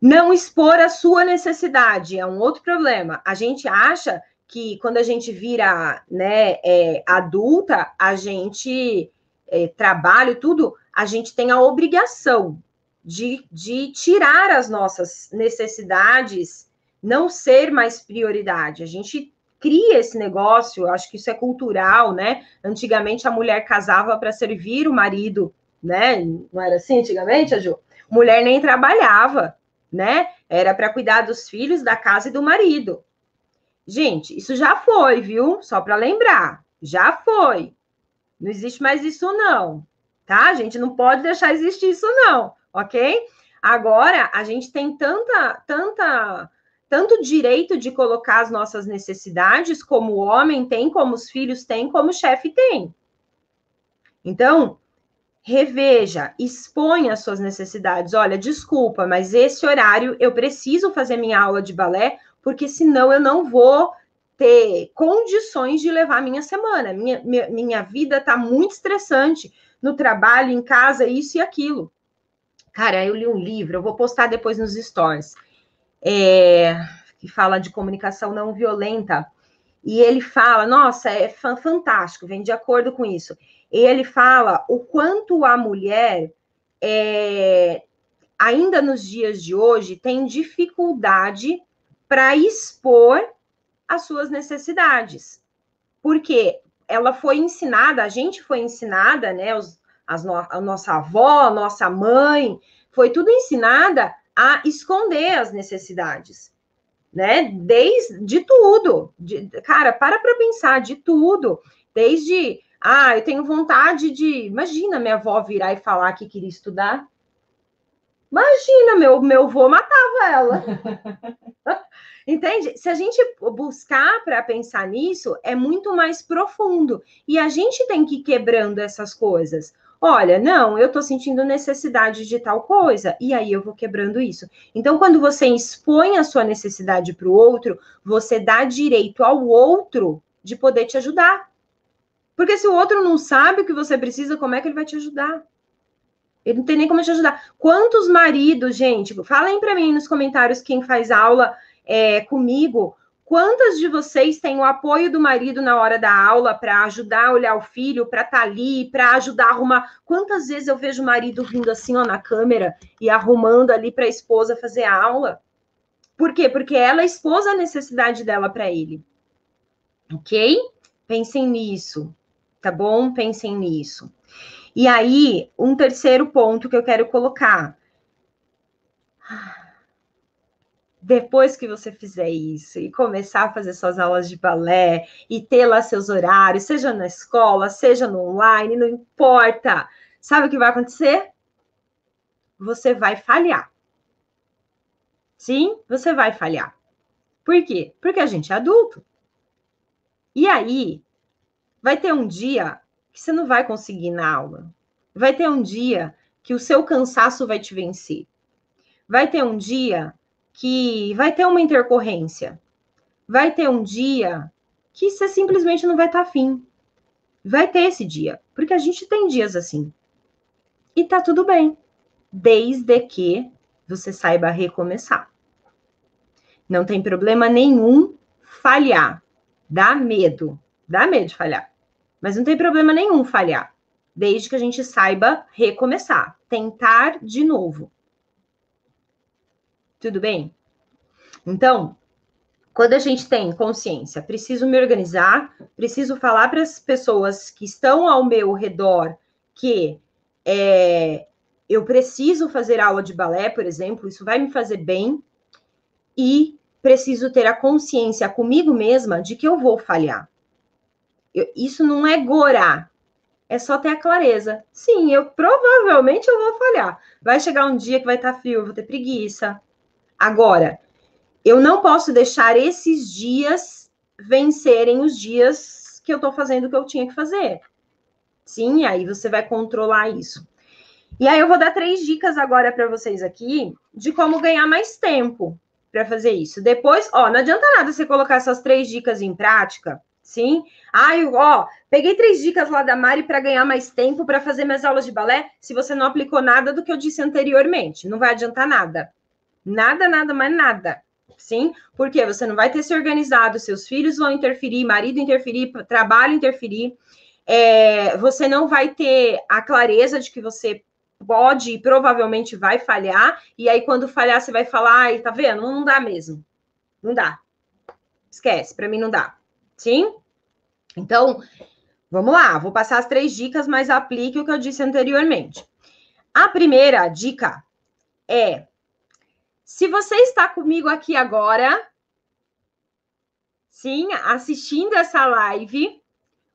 Não expor a sua necessidade é um outro problema. A gente acha que quando a gente vira né, é, adulta, a gente é, trabalha tudo, a gente tem a obrigação de, de tirar as nossas necessidades, não ser mais prioridade. A gente cria esse negócio, acho que isso é cultural, né? Antigamente a mulher casava para servir o marido, né? Não era assim antigamente, a Ju? Mulher nem trabalhava, né? Era para cuidar dos filhos, da casa e do marido. Gente, isso já foi, viu? Só para lembrar, já foi. Não existe mais isso não, tá? A gente não pode deixar existir isso não, ok? Agora a gente tem tanta, tanta tanto direito de colocar as nossas necessidades, como o homem tem, como os filhos têm, como o chefe tem. Então, reveja, exponha as suas necessidades. Olha, desculpa, mas esse horário eu preciso fazer minha aula de balé, porque senão eu não vou ter condições de levar minha semana. Minha, minha, minha vida está muito estressante no trabalho, em casa, isso e aquilo. Cara, eu li um livro, eu vou postar depois nos stories é, que fala de comunicação não violenta. E ele fala, nossa, é fantástico, vem de acordo com isso. Ele fala o quanto a mulher, é, ainda nos dias de hoje, tem dificuldade para expor as suas necessidades. Porque ela foi ensinada, a gente foi ensinada, né? Os, as no, a nossa avó, a nossa mãe, foi tudo ensinada a esconder as necessidades. né? Desde de tudo. De, cara, para para pensar de tudo. Desde, ah, eu tenho vontade de. Imagina minha avó virar e falar que queria estudar. Imagina, meu, meu avô matava ela. Entende? Se a gente buscar para pensar nisso, é muito mais profundo. E a gente tem que ir quebrando essas coisas. Olha, não, eu estou sentindo necessidade de tal coisa, e aí eu vou quebrando isso. Então, quando você expõe a sua necessidade para o outro, você dá direito ao outro de poder te ajudar. Porque se o outro não sabe o que você precisa, como é que ele vai te ajudar? Ele não tem nem como te ajudar. Quantos maridos, gente, falem para mim nos comentários quem faz aula é, comigo, quantas de vocês têm o apoio do marido na hora da aula para ajudar a olhar o filho, para estar tá ali, para ajudar a arrumar? Quantas vezes eu vejo o marido vindo assim, ó, na câmera e arrumando ali para a esposa fazer a aula? Por quê? Porque ela expôs a necessidade dela para ele. Ok? Pensem nisso, tá bom? Pensem nisso. E aí, um terceiro ponto que eu quero colocar depois que você fizer isso e começar a fazer suas aulas de balé e ter lá seus horários, seja na escola, seja no online, não importa. Sabe o que vai acontecer? Você vai falhar. Sim, você vai falhar. Por quê? Porque a gente é adulto. E aí, vai ter um dia que você não vai conseguir ir na aula. Vai ter um dia que o seu cansaço vai te vencer. Vai ter um dia que vai ter uma intercorrência. Vai ter um dia que você simplesmente não vai estar tá afim. Vai ter esse dia, porque a gente tem dias assim. E tá tudo bem, desde que você saiba recomeçar. Não tem problema nenhum falhar. Dá medo, dá medo de falhar. Mas não tem problema nenhum falhar, desde que a gente saiba recomeçar, tentar de novo. Tudo bem? Então, quando a gente tem consciência, preciso me organizar, preciso falar para as pessoas que estão ao meu redor que é, eu preciso fazer aula de balé, por exemplo, isso vai me fazer bem, e preciso ter a consciência comigo mesma de que eu vou falhar. Eu, isso não é gorar, é só ter a clareza. Sim, eu provavelmente eu vou falhar. Vai chegar um dia que vai estar frio, eu vou ter preguiça, Agora, eu não posso deixar esses dias vencerem os dias que eu estou fazendo o que eu tinha que fazer. Sim, aí você vai controlar isso. E aí eu vou dar três dicas agora para vocês aqui de como ganhar mais tempo para fazer isso. Depois, ó, não adianta nada você colocar essas três dicas em prática, sim? Ai, ó, peguei três dicas lá da Mari para ganhar mais tempo para fazer minhas aulas de balé, se você não aplicou nada do que eu disse anteriormente, não vai adiantar nada. Nada, nada, mais nada. Sim, porque você não vai ter se organizado, seus filhos vão interferir, marido interferir, trabalho interferir. É, você não vai ter a clareza de que você pode e provavelmente vai falhar, e aí quando falhar você vai falar, ai, tá vendo? Não dá mesmo. Não dá. Esquece, para mim não dá. Sim? Então, vamos lá, vou passar as três dicas, mas aplique o que eu disse anteriormente. A primeira dica é se você está comigo aqui agora, sim, assistindo essa live,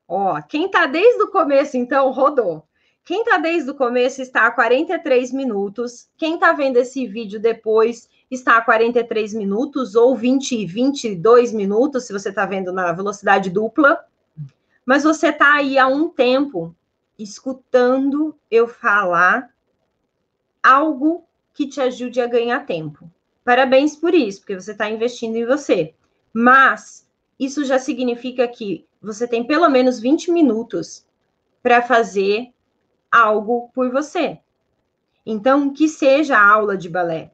ó, quem está desde o começo, então, rodou. Quem está desde o começo está a 43 minutos. Quem está vendo esse vídeo depois está a 43 minutos ou 20, 22 minutos, se você está vendo na velocidade dupla. Mas você está aí há um tempo escutando eu falar algo que te ajude a ganhar tempo. Parabéns por isso, porque você está investindo em você. Mas isso já significa que você tem pelo menos 20 minutos para fazer algo por você. Então, que seja a aula de balé,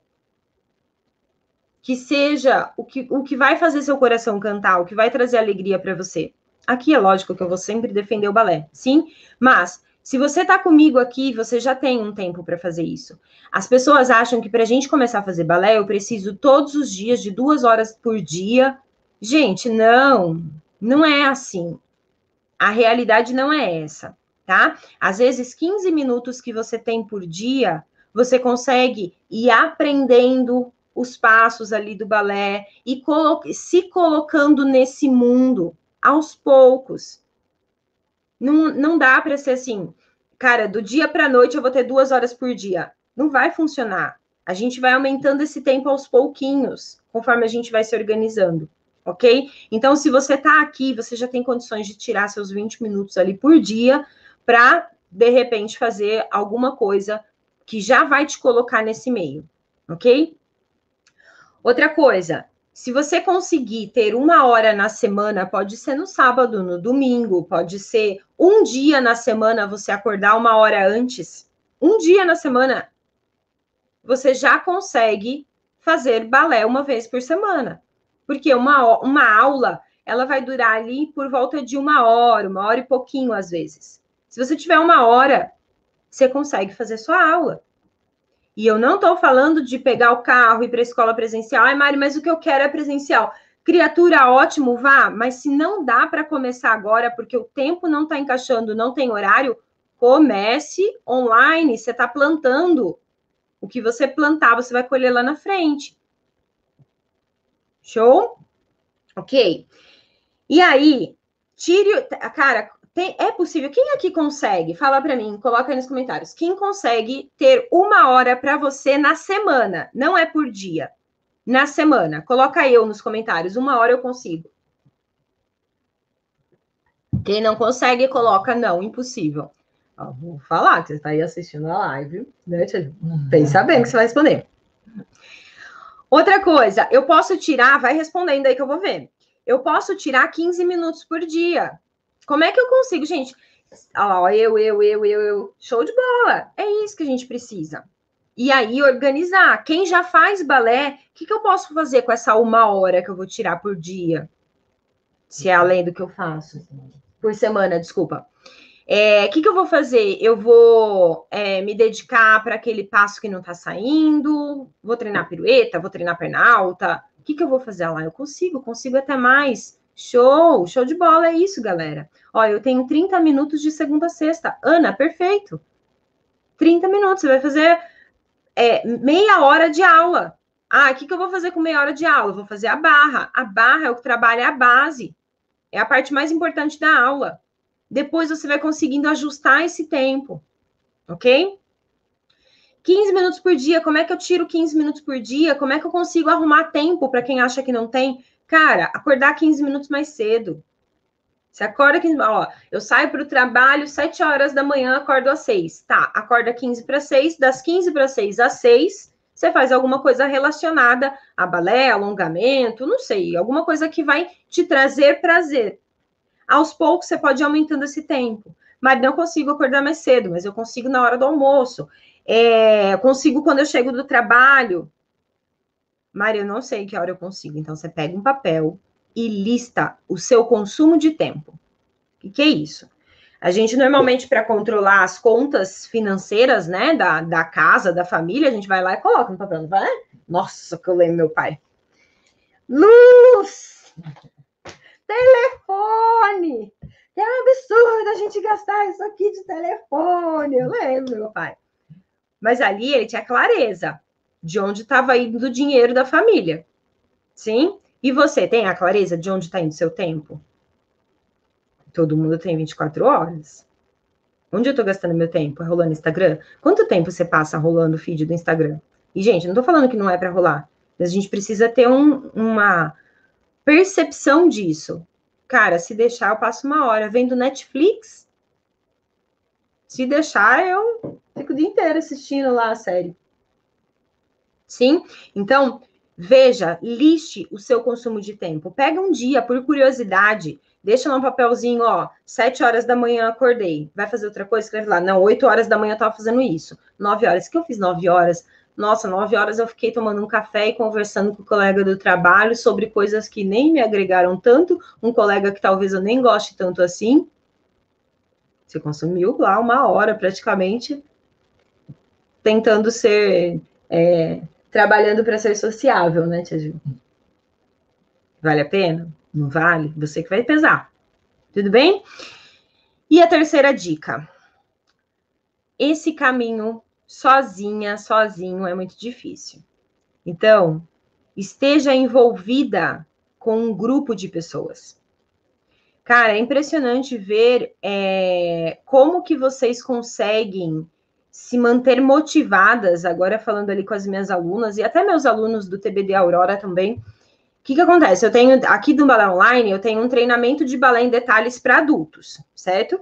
que seja o que, o que vai fazer seu coração cantar, o que vai trazer alegria para você. Aqui é lógico que eu vou sempre defender o balé, sim, mas se você está comigo aqui, você já tem um tempo para fazer isso. As pessoas acham que para a gente começar a fazer balé, eu preciso todos os dias de duas horas por dia. Gente, não, não é assim. A realidade não é essa, tá? Às vezes, 15 minutos que você tem por dia, você consegue ir aprendendo os passos ali do balé e colo se colocando nesse mundo aos poucos. Não, não dá para ser assim, cara, do dia para a noite eu vou ter duas horas por dia. Não vai funcionar. A gente vai aumentando esse tempo aos pouquinhos, conforme a gente vai se organizando, ok? Então, se você está aqui, você já tem condições de tirar seus 20 minutos ali por dia para, de repente, fazer alguma coisa que já vai te colocar nesse meio, ok? Outra coisa, se você conseguir ter uma hora na semana, pode ser no sábado, no domingo, pode ser um dia na semana você acordar uma hora antes, um dia na semana, você já consegue fazer balé uma vez por semana. Porque uma, uma aula, ela vai durar ali por volta de uma hora, uma hora e pouquinho às vezes. Se você tiver uma hora, você consegue fazer sua aula. E eu não estou falando de pegar o carro e ir para a escola presencial. Ai, Mari, mas o que eu quero é presencial. Criatura, ótimo, vá. Mas se não dá para começar agora, porque o tempo não está encaixando, não tem horário, comece online. Você está plantando. O que você plantar, você vai colher lá na frente. Show? Ok. E aí, tire. Cara, tem, é possível? Quem aqui consegue? Fala para mim, coloca aí nos comentários. Quem consegue ter uma hora para você na semana? Não é por dia. Na semana. Coloca eu nos comentários. Uma hora eu consigo. Quem não consegue, coloca não, impossível. Ó, vou falar que você está aí assistindo a live, né? Pensa bem que você vai responder. Outra coisa, eu posso tirar, vai respondendo aí que eu vou ver. Eu posso tirar 15 minutos por dia. Como é que eu consigo, gente? Lá, eu, eu, eu, eu, eu. Show de bola. É isso que a gente precisa. E aí, organizar. Quem já faz balé, o que, que eu posso fazer com essa uma hora que eu vou tirar por dia? Se é além do que eu faço. Por semana, desculpa. O é, que, que eu vou fazer? Eu vou é, me dedicar para aquele passo que não está saindo, vou treinar pirueta, vou treinar perna alta. O que, que eu vou fazer lá? Eu consigo, consigo até mais. Show, show de bola, é isso, galera. Ó, eu tenho 30 minutos de segunda a sexta. Ana, perfeito. 30 minutos, você vai fazer é, meia hora de aula. Ah, o que, que eu vou fazer com meia hora de aula? Vou fazer a barra. A barra é o que trabalha a base. É a parte mais importante da aula. Depois você vai conseguindo ajustar esse tempo. Ok? 15 minutos por dia, como é que eu tiro 15 minutos por dia? Como é que eu consigo arrumar tempo para quem acha que não tem? Cara, acordar 15 minutos mais cedo. Você acorda 15, ó, eu saio para o trabalho 7 horas da manhã, acordo às 6. Tá, acorda 15 para 6, das 15 para 6 às 6, você faz alguma coisa relacionada a balé, alongamento, não sei, alguma coisa que vai te trazer prazer. Aos poucos você pode ir aumentando esse tempo. Mas não consigo acordar mais cedo, mas eu consigo na hora do almoço. É, consigo quando eu chego do trabalho, Maria, eu não sei que hora eu consigo. Então, você pega um papel e lista o seu consumo de tempo. O que, é isso? A gente, normalmente, para controlar as contas financeiras, né, da, da casa, da família, a gente vai lá e coloca no papel, não vai? Nossa, que eu lembro meu pai. Luz! Telefone! Que absurdo a gente gastar isso aqui de telefone. Eu lembro, meu pai. Mas ali ele tinha clareza de onde estava indo o dinheiro da família. Sim? E você tem a clareza de onde está indo seu tempo? Todo mundo tem 24 horas. Onde eu estou gastando meu tempo? É rolando Instagram? Quanto tempo você passa rolando o feed do Instagram? E, gente, não estou falando que não é para rolar, mas a gente precisa ter um, uma percepção disso. Cara, se deixar, eu passo uma hora vendo Netflix. Se deixar, eu fico o dia inteiro assistindo lá a série. Sim? Então, veja, liste o seu consumo de tempo. Pega um dia, por curiosidade, deixa lá um papelzinho, ó, sete horas da manhã acordei. Vai fazer outra coisa? Escreve lá. Não, oito horas da manhã eu tava fazendo isso. Nove horas. Que eu fiz nove horas? Nossa, nove horas eu fiquei tomando um café e conversando com o colega do trabalho sobre coisas que nem me agregaram tanto. Um colega que talvez eu nem goste tanto assim. Você consumiu lá uma hora praticamente tentando ser é, trabalhando para ser sociável, né, Tia Ju? Vale a pena? Não vale? Você que vai pesar. Tudo bem? E a terceira dica. Esse caminho sozinha, sozinho, é muito difícil. Então, esteja envolvida com um grupo de pessoas. Cara, é impressionante ver é, como que vocês conseguem se manter motivadas, agora falando ali com as minhas alunas e até meus alunos do TBD Aurora também. O que, que acontece? Eu tenho aqui do Balé Online, eu tenho um treinamento de balé em detalhes para adultos, certo?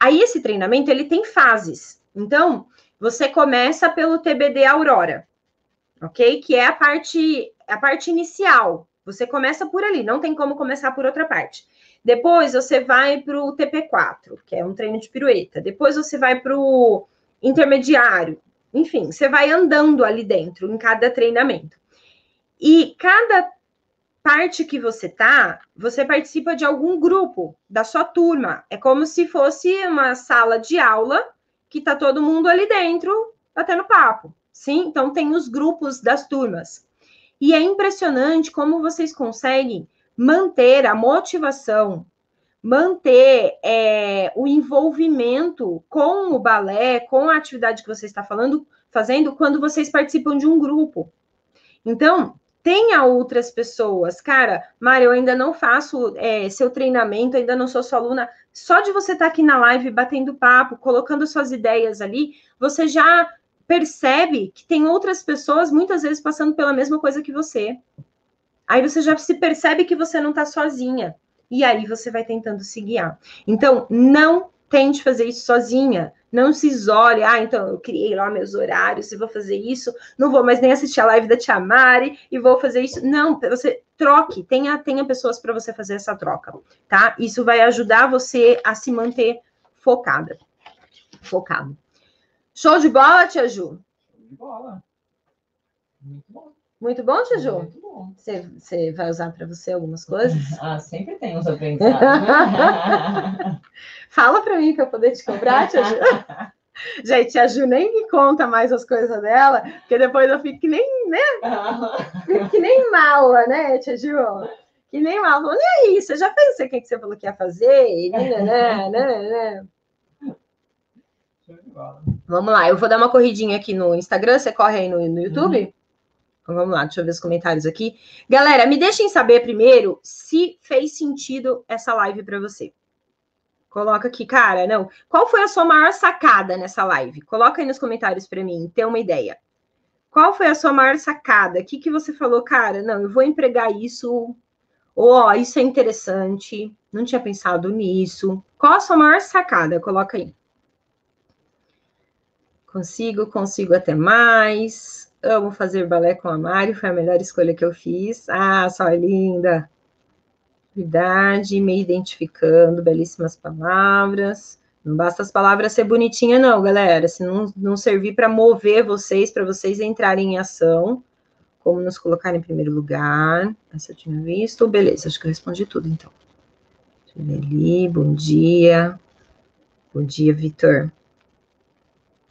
Aí esse treinamento ele tem fases. Então, você começa pelo TBD Aurora, ok? Que é a parte a parte inicial. Você começa por ali, não tem como começar por outra parte. Depois você vai para o TP4, que é um treino de pirueta. Depois você vai para o intermediário. Enfim, você vai andando ali dentro, em cada treinamento. E cada parte que você tá, você participa de algum grupo da sua turma. É como se fosse uma sala de aula que tá todo mundo ali dentro batendo papo. Sim, então tem os grupos das turmas. E é impressionante como vocês conseguem manter a motivação, manter é, o envolvimento com o balé, com a atividade que você está falando, fazendo, quando vocês participam de um grupo. Então, tenha outras pessoas. Cara, Mário, eu ainda não faço é, seu treinamento, ainda não sou sua aluna. Só de você estar tá aqui na live batendo papo, colocando suas ideias ali, você já percebe que tem outras pessoas muitas vezes passando pela mesma coisa que você. Aí você já se percebe que você não está sozinha. E aí você vai tentando se guiar. Então, não tente fazer isso sozinha. Não se isole. Ah, então eu criei lá meus horários e vou fazer isso. Não vou mais nem assistir a live da Tia Mari e vou fazer isso. Não, você troque. Tenha, tenha pessoas para você fazer essa troca, tá? Isso vai ajudar você a se manter focada. Focado. Show de bola, Tia Ju? Show de bola. Muito bom. Muito bom, Tiju? Muito bom. Você, você vai usar para você algumas coisas? Ah, sempre tem uns aprendizados. Né? Fala para mim para eu poder te cobrar, Tia Ju. Gente, a Ju nem me conta mais as coisas dela, porque depois eu fico que nem, né? Que nem mala, né, Tia Ju? Que nem mala. Falando, e aí, você já fez o que você falou que ia fazer? Né, né, né, né. Vamos lá, eu vou dar uma corridinha aqui no Instagram, você corre aí no, no YouTube? Uhum. Então, vamos lá, deixa eu ver os comentários aqui. Galera, me deixem saber primeiro se fez sentido essa live para você. Coloca aqui, cara, não. Qual foi a sua maior sacada nessa live? Coloca aí nos comentários para mim, ter uma ideia. Qual foi a sua maior sacada? O que, que você falou, cara? Não, eu vou empregar isso. Ou, ó, isso é interessante. Não tinha pensado nisso. Qual a sua maior sacada? Coloca aí. Consigo, consigo até mais. Amo fazer balé com a Mari, foi a melhor escolha que eu fiz. Ah, só linda. Verdade, me identificando, belíssimas palavras. Não basta as palavras ser bonitinha, não, galera. Se não, não servir para mover vocês, para vocês entrarem em ação, como nos colocar em primeiro lugar. Essa eu tinha visto. Beleza, acho que eu respondi tudo, então. Ali, bom dia. Bom dia, Vitor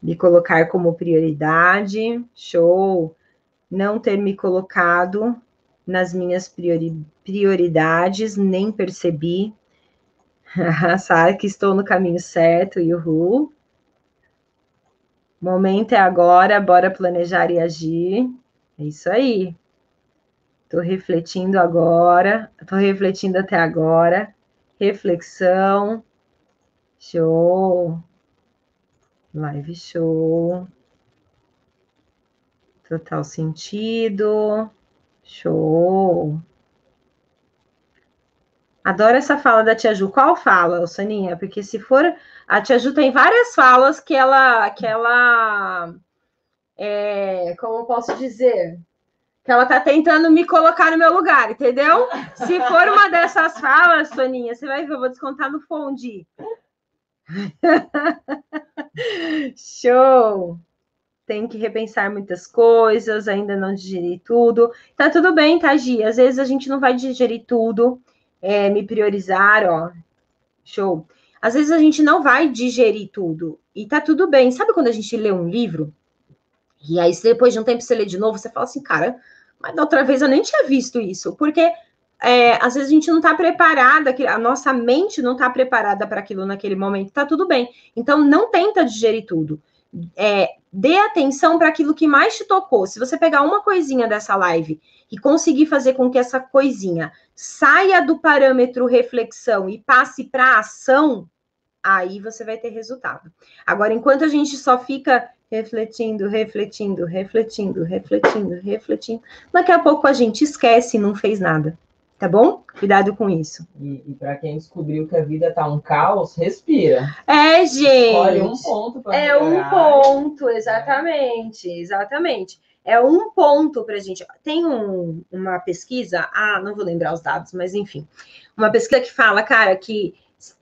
me colocar como prioridade, show. Não ter me colocado nas minhas priori prioridades, nem percebi. Sabe que estou no caminho certo, yuhu. Momento é agora, bora planejar e agir. É isso aí. Estou refletindo agora, estou refletindo até agora. Reflexão. Show. Live show. Total sentido. Show. Adoro essa fala da Tia Ju. Qual fala, Soninha? Porque se for. A Tia Ju tem várias falas que ela. Que ela é, como posso dizer? Que ela tá tentando me colocar no meu lugar, entendeu? Se for uma dessas falas, Soninha, você vai ver, eu vou descontar no Fonde. Show! Tem que repensar muitas coisas, ainda não digeri tudo. Tá tudo bem, tá, Gi? Às vezes a gente não vai digerir tudo, é, me priorizar, ó. Show. Às vezes a gente não vai digerir tudo. E tá tudo bem. Sabe quando a gente lê um livro? E aí, depois de um tempo, você lê de novo, você fala assim, cara, mas da outra vez eu nem tinha visto isso. Porque é, às vezes a gente não está preparada, a nossa mente não está preparada para aquilo naquele momento, tá tudo bem. Então, não tenta digerir tudo. é, dê atenção para aquilo que mais te tocou. Se você pegar uma coisinha dessa live e conseguir fazer com que essa coisinha saia do parâmetro reflexão e passe para ação, aí você vai ter resultado. Agora, enquanto a gente só fica refletindo, refletindo, refletindo, refletindo, refletindo, daqui a pouco a gente esquece e não fez nada. Tá bom? Cuidado com isso. E, e para quem descobriu que a vida tá um caos, respira. É, gente. Escolhe um ponto para É um ponto, exatamente, exatamente. É um ponto para gente. Tem um, uma pesquisa, ah, não vou lembrar os dados, mas enfim, uma pesquisa que fala, cara, que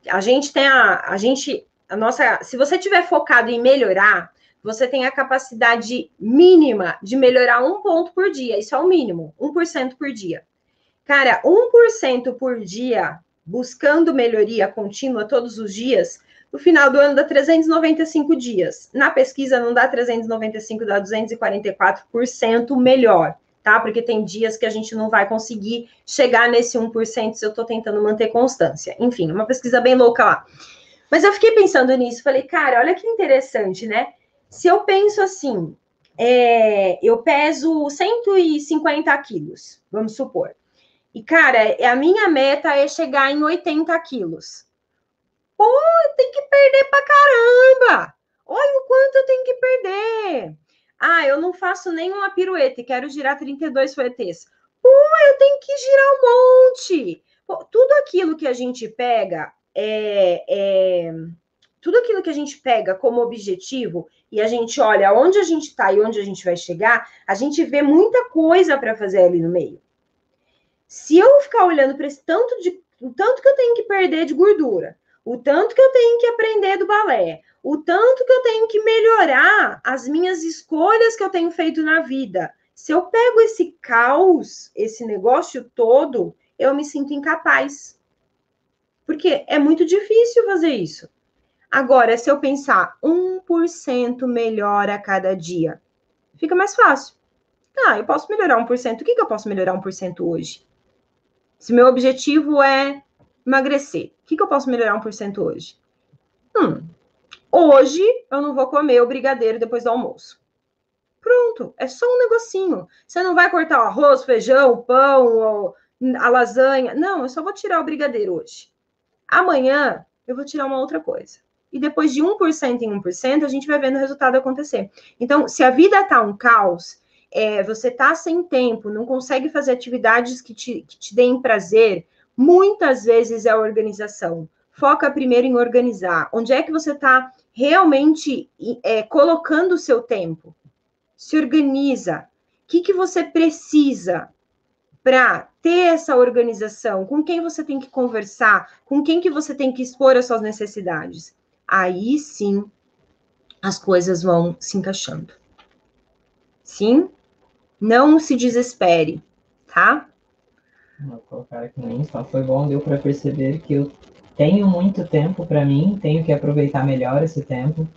a gente tem a, a gente, a nossa, se você tiver focado em melhorar, você tem a capacidade mínima de melhorar um ponto por dia. Isso é o mínimo, 1% por dia. Cara, 1% por dia, buscando melhoria contínua todos os dias, no final do ano dá 395 dias. Na pesquisa não dá 395, dá 244% melhor, tá? Porque tem dias que a gente não vai conseguir chegar nesse 1% se eu estou tentando manter constância. Enfim, uma pesquisa bem louca lá. Mas eu fiquei pensando nisso, falei, cara, olha que interessante, né? Se eu penso assim, é, eu peso 150 quilos, vamos supor. E, cara, a minha meta é chegar em 80 quilos. Pô, tem que perder pra caramba! Olha o quanto eu tenho que perder. Ah, eu não faço nenhuma pirueta e quero girar 32 fuetes. Pô, eu tenho que girar um monte. Pô, tudo aquilo que a gente pega é, é, tudo aquilo que a gente pega como objetivo e a gente olha onde a gente está e onde a gente vai chegar, a gente vê muita coisa para fazer ali no meio. Se eu ficar olhando para esse tanto de o tanto que eu tenho que perder de gordura, o tanto que eu tenho que aprender do balé, o tanto que eu tenho que melhorar as minhas escolhas que eu tenho feito na vida. Se eu pego esse caos, esse negócio todo, eu me sinto incapaz. Porque é muito difícil fazer isso. Agora, se eu pensar 1% melhor a cada dia, fica mais fácil. Ah, eu posso melhorar 1%. O que, que eu posso melhorar 1% hoje? Se meu objetivo é emagrecer, o que, que eu posso melhorar 1% hoje? Hum, hoje eu não vou comer o brigadeiro depois do almoço. Pronto, é só um negocinho. Você não vai cortar o arroz, feijão, pão, a lasanha. Não, eu só vou tirar o brigadeiro hoje. Amanhã eu vou tirar uma outra coisa. E depois de 1% em 1%, a gente vai vendo o resultado acontecer. Então, se a vida tá um caos, é, você tá sem tempo, não consegue fazer atividades que te, que te deem prazer, muitas vezes é a organização. Foca primeiro em organizar. Onde é que você está realmente é, colocando o seu tempo? Se organiza. O que, que você precisa para ter essa organização? Com quem você tem que conversar? Com quem que você tem que expor as suas necessidades? Aí sim as coisas vão se encaixando. Sim? Não se desespere, tá? Vou colocar aqui no Insta. Foi bom, deu para perceber que eu tenho muito tempo para mim, tenho que aproveitar melhor esse tempo.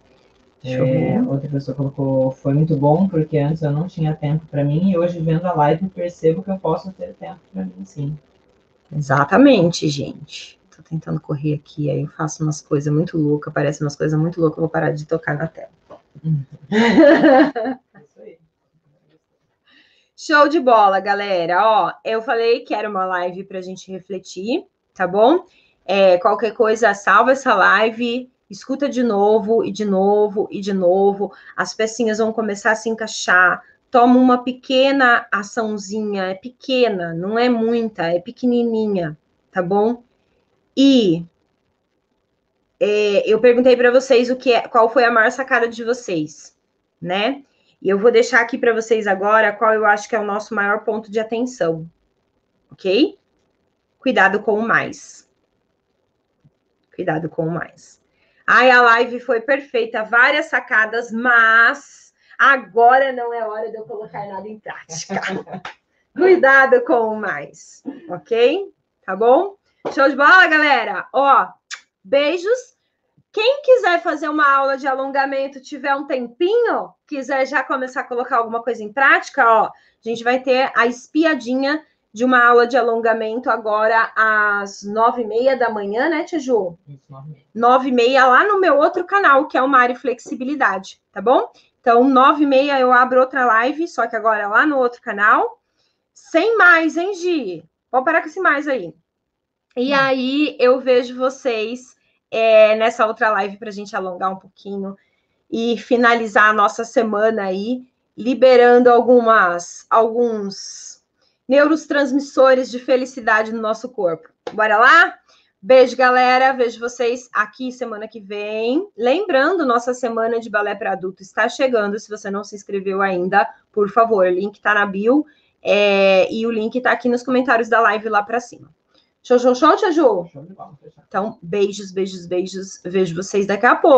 É, outra pessoa colocou, foi muito bom porque antes eu não tinha tempo para mim e hoje vendo a live percebo que eu posso ter tempo para mim, sim. Exatamente, gente. Tô tentando correr aqui, aí eu faço umas coisas muito loucas, parece umas coisas muito loucas, eu vou parar de tocar na tela. Uhum. Show de bola, galera. Ó, eu falei que era uma live para a gente refletir, tá bom? É, qualquer coisa, salva essa live, escuta de novo e de novo e de novo. As pecinhas vão começar a se encaixar. Toma uma pequena açãozinha, é pequena, não é muita, é pequenininha, tá bom? E é, eu perguntei para vocês o que é, qual foi a maior sacada de vocês, né? E eu vou deixar aqui para vocês agora qual eu acho que é o nosso maior ponto de atenção, ok? Cuidado com o mais. Cuidado com o mais. Ai, a live foi perfeita, várias sacadas, mas agora não é hora de eu colocar nada em prática. Cuidado com o mais, ok? Tá bom? Show de bola, galera? Ó, beijos quem quiser fazer uma aula de alongamento, tiver um tempinho, quiser já começar a colocar alguma coisa em prática, ó, a gente vai ter a espiadinha de uma aula de alongamento agora às nove e meia da manhã, né, Tia Ju? Isso, nove e meia. Nove e meia lá no meu outro canal, que é o Mari Flexibilidade, tá bom? Então, nove e meia eu abro outra live, só que agora lá no outro canal. Sem mais, hein, Gi? Pode parar com esse mais aí. E Hum. aí eu vejo vocês é, nessa outra live para a gente alongar um pouquinho e finalizar a nossa semana aí, liberando algumas, alguns neurotransmissores de felicidade no nosso corpo. Bora lá? Beijo, galera. Vejo vocês aqui semana que vem. Lembrando, nossa semana de balé para adulto está chegando. Se você não se inscreveu ainda, por favor, o link está na bio é, e o link está aqui nos comentários da live lá para cima. Show, show, show, Tia Ju? Então, beijos, beijos, beijos. Vejo vocês daqui a pouco.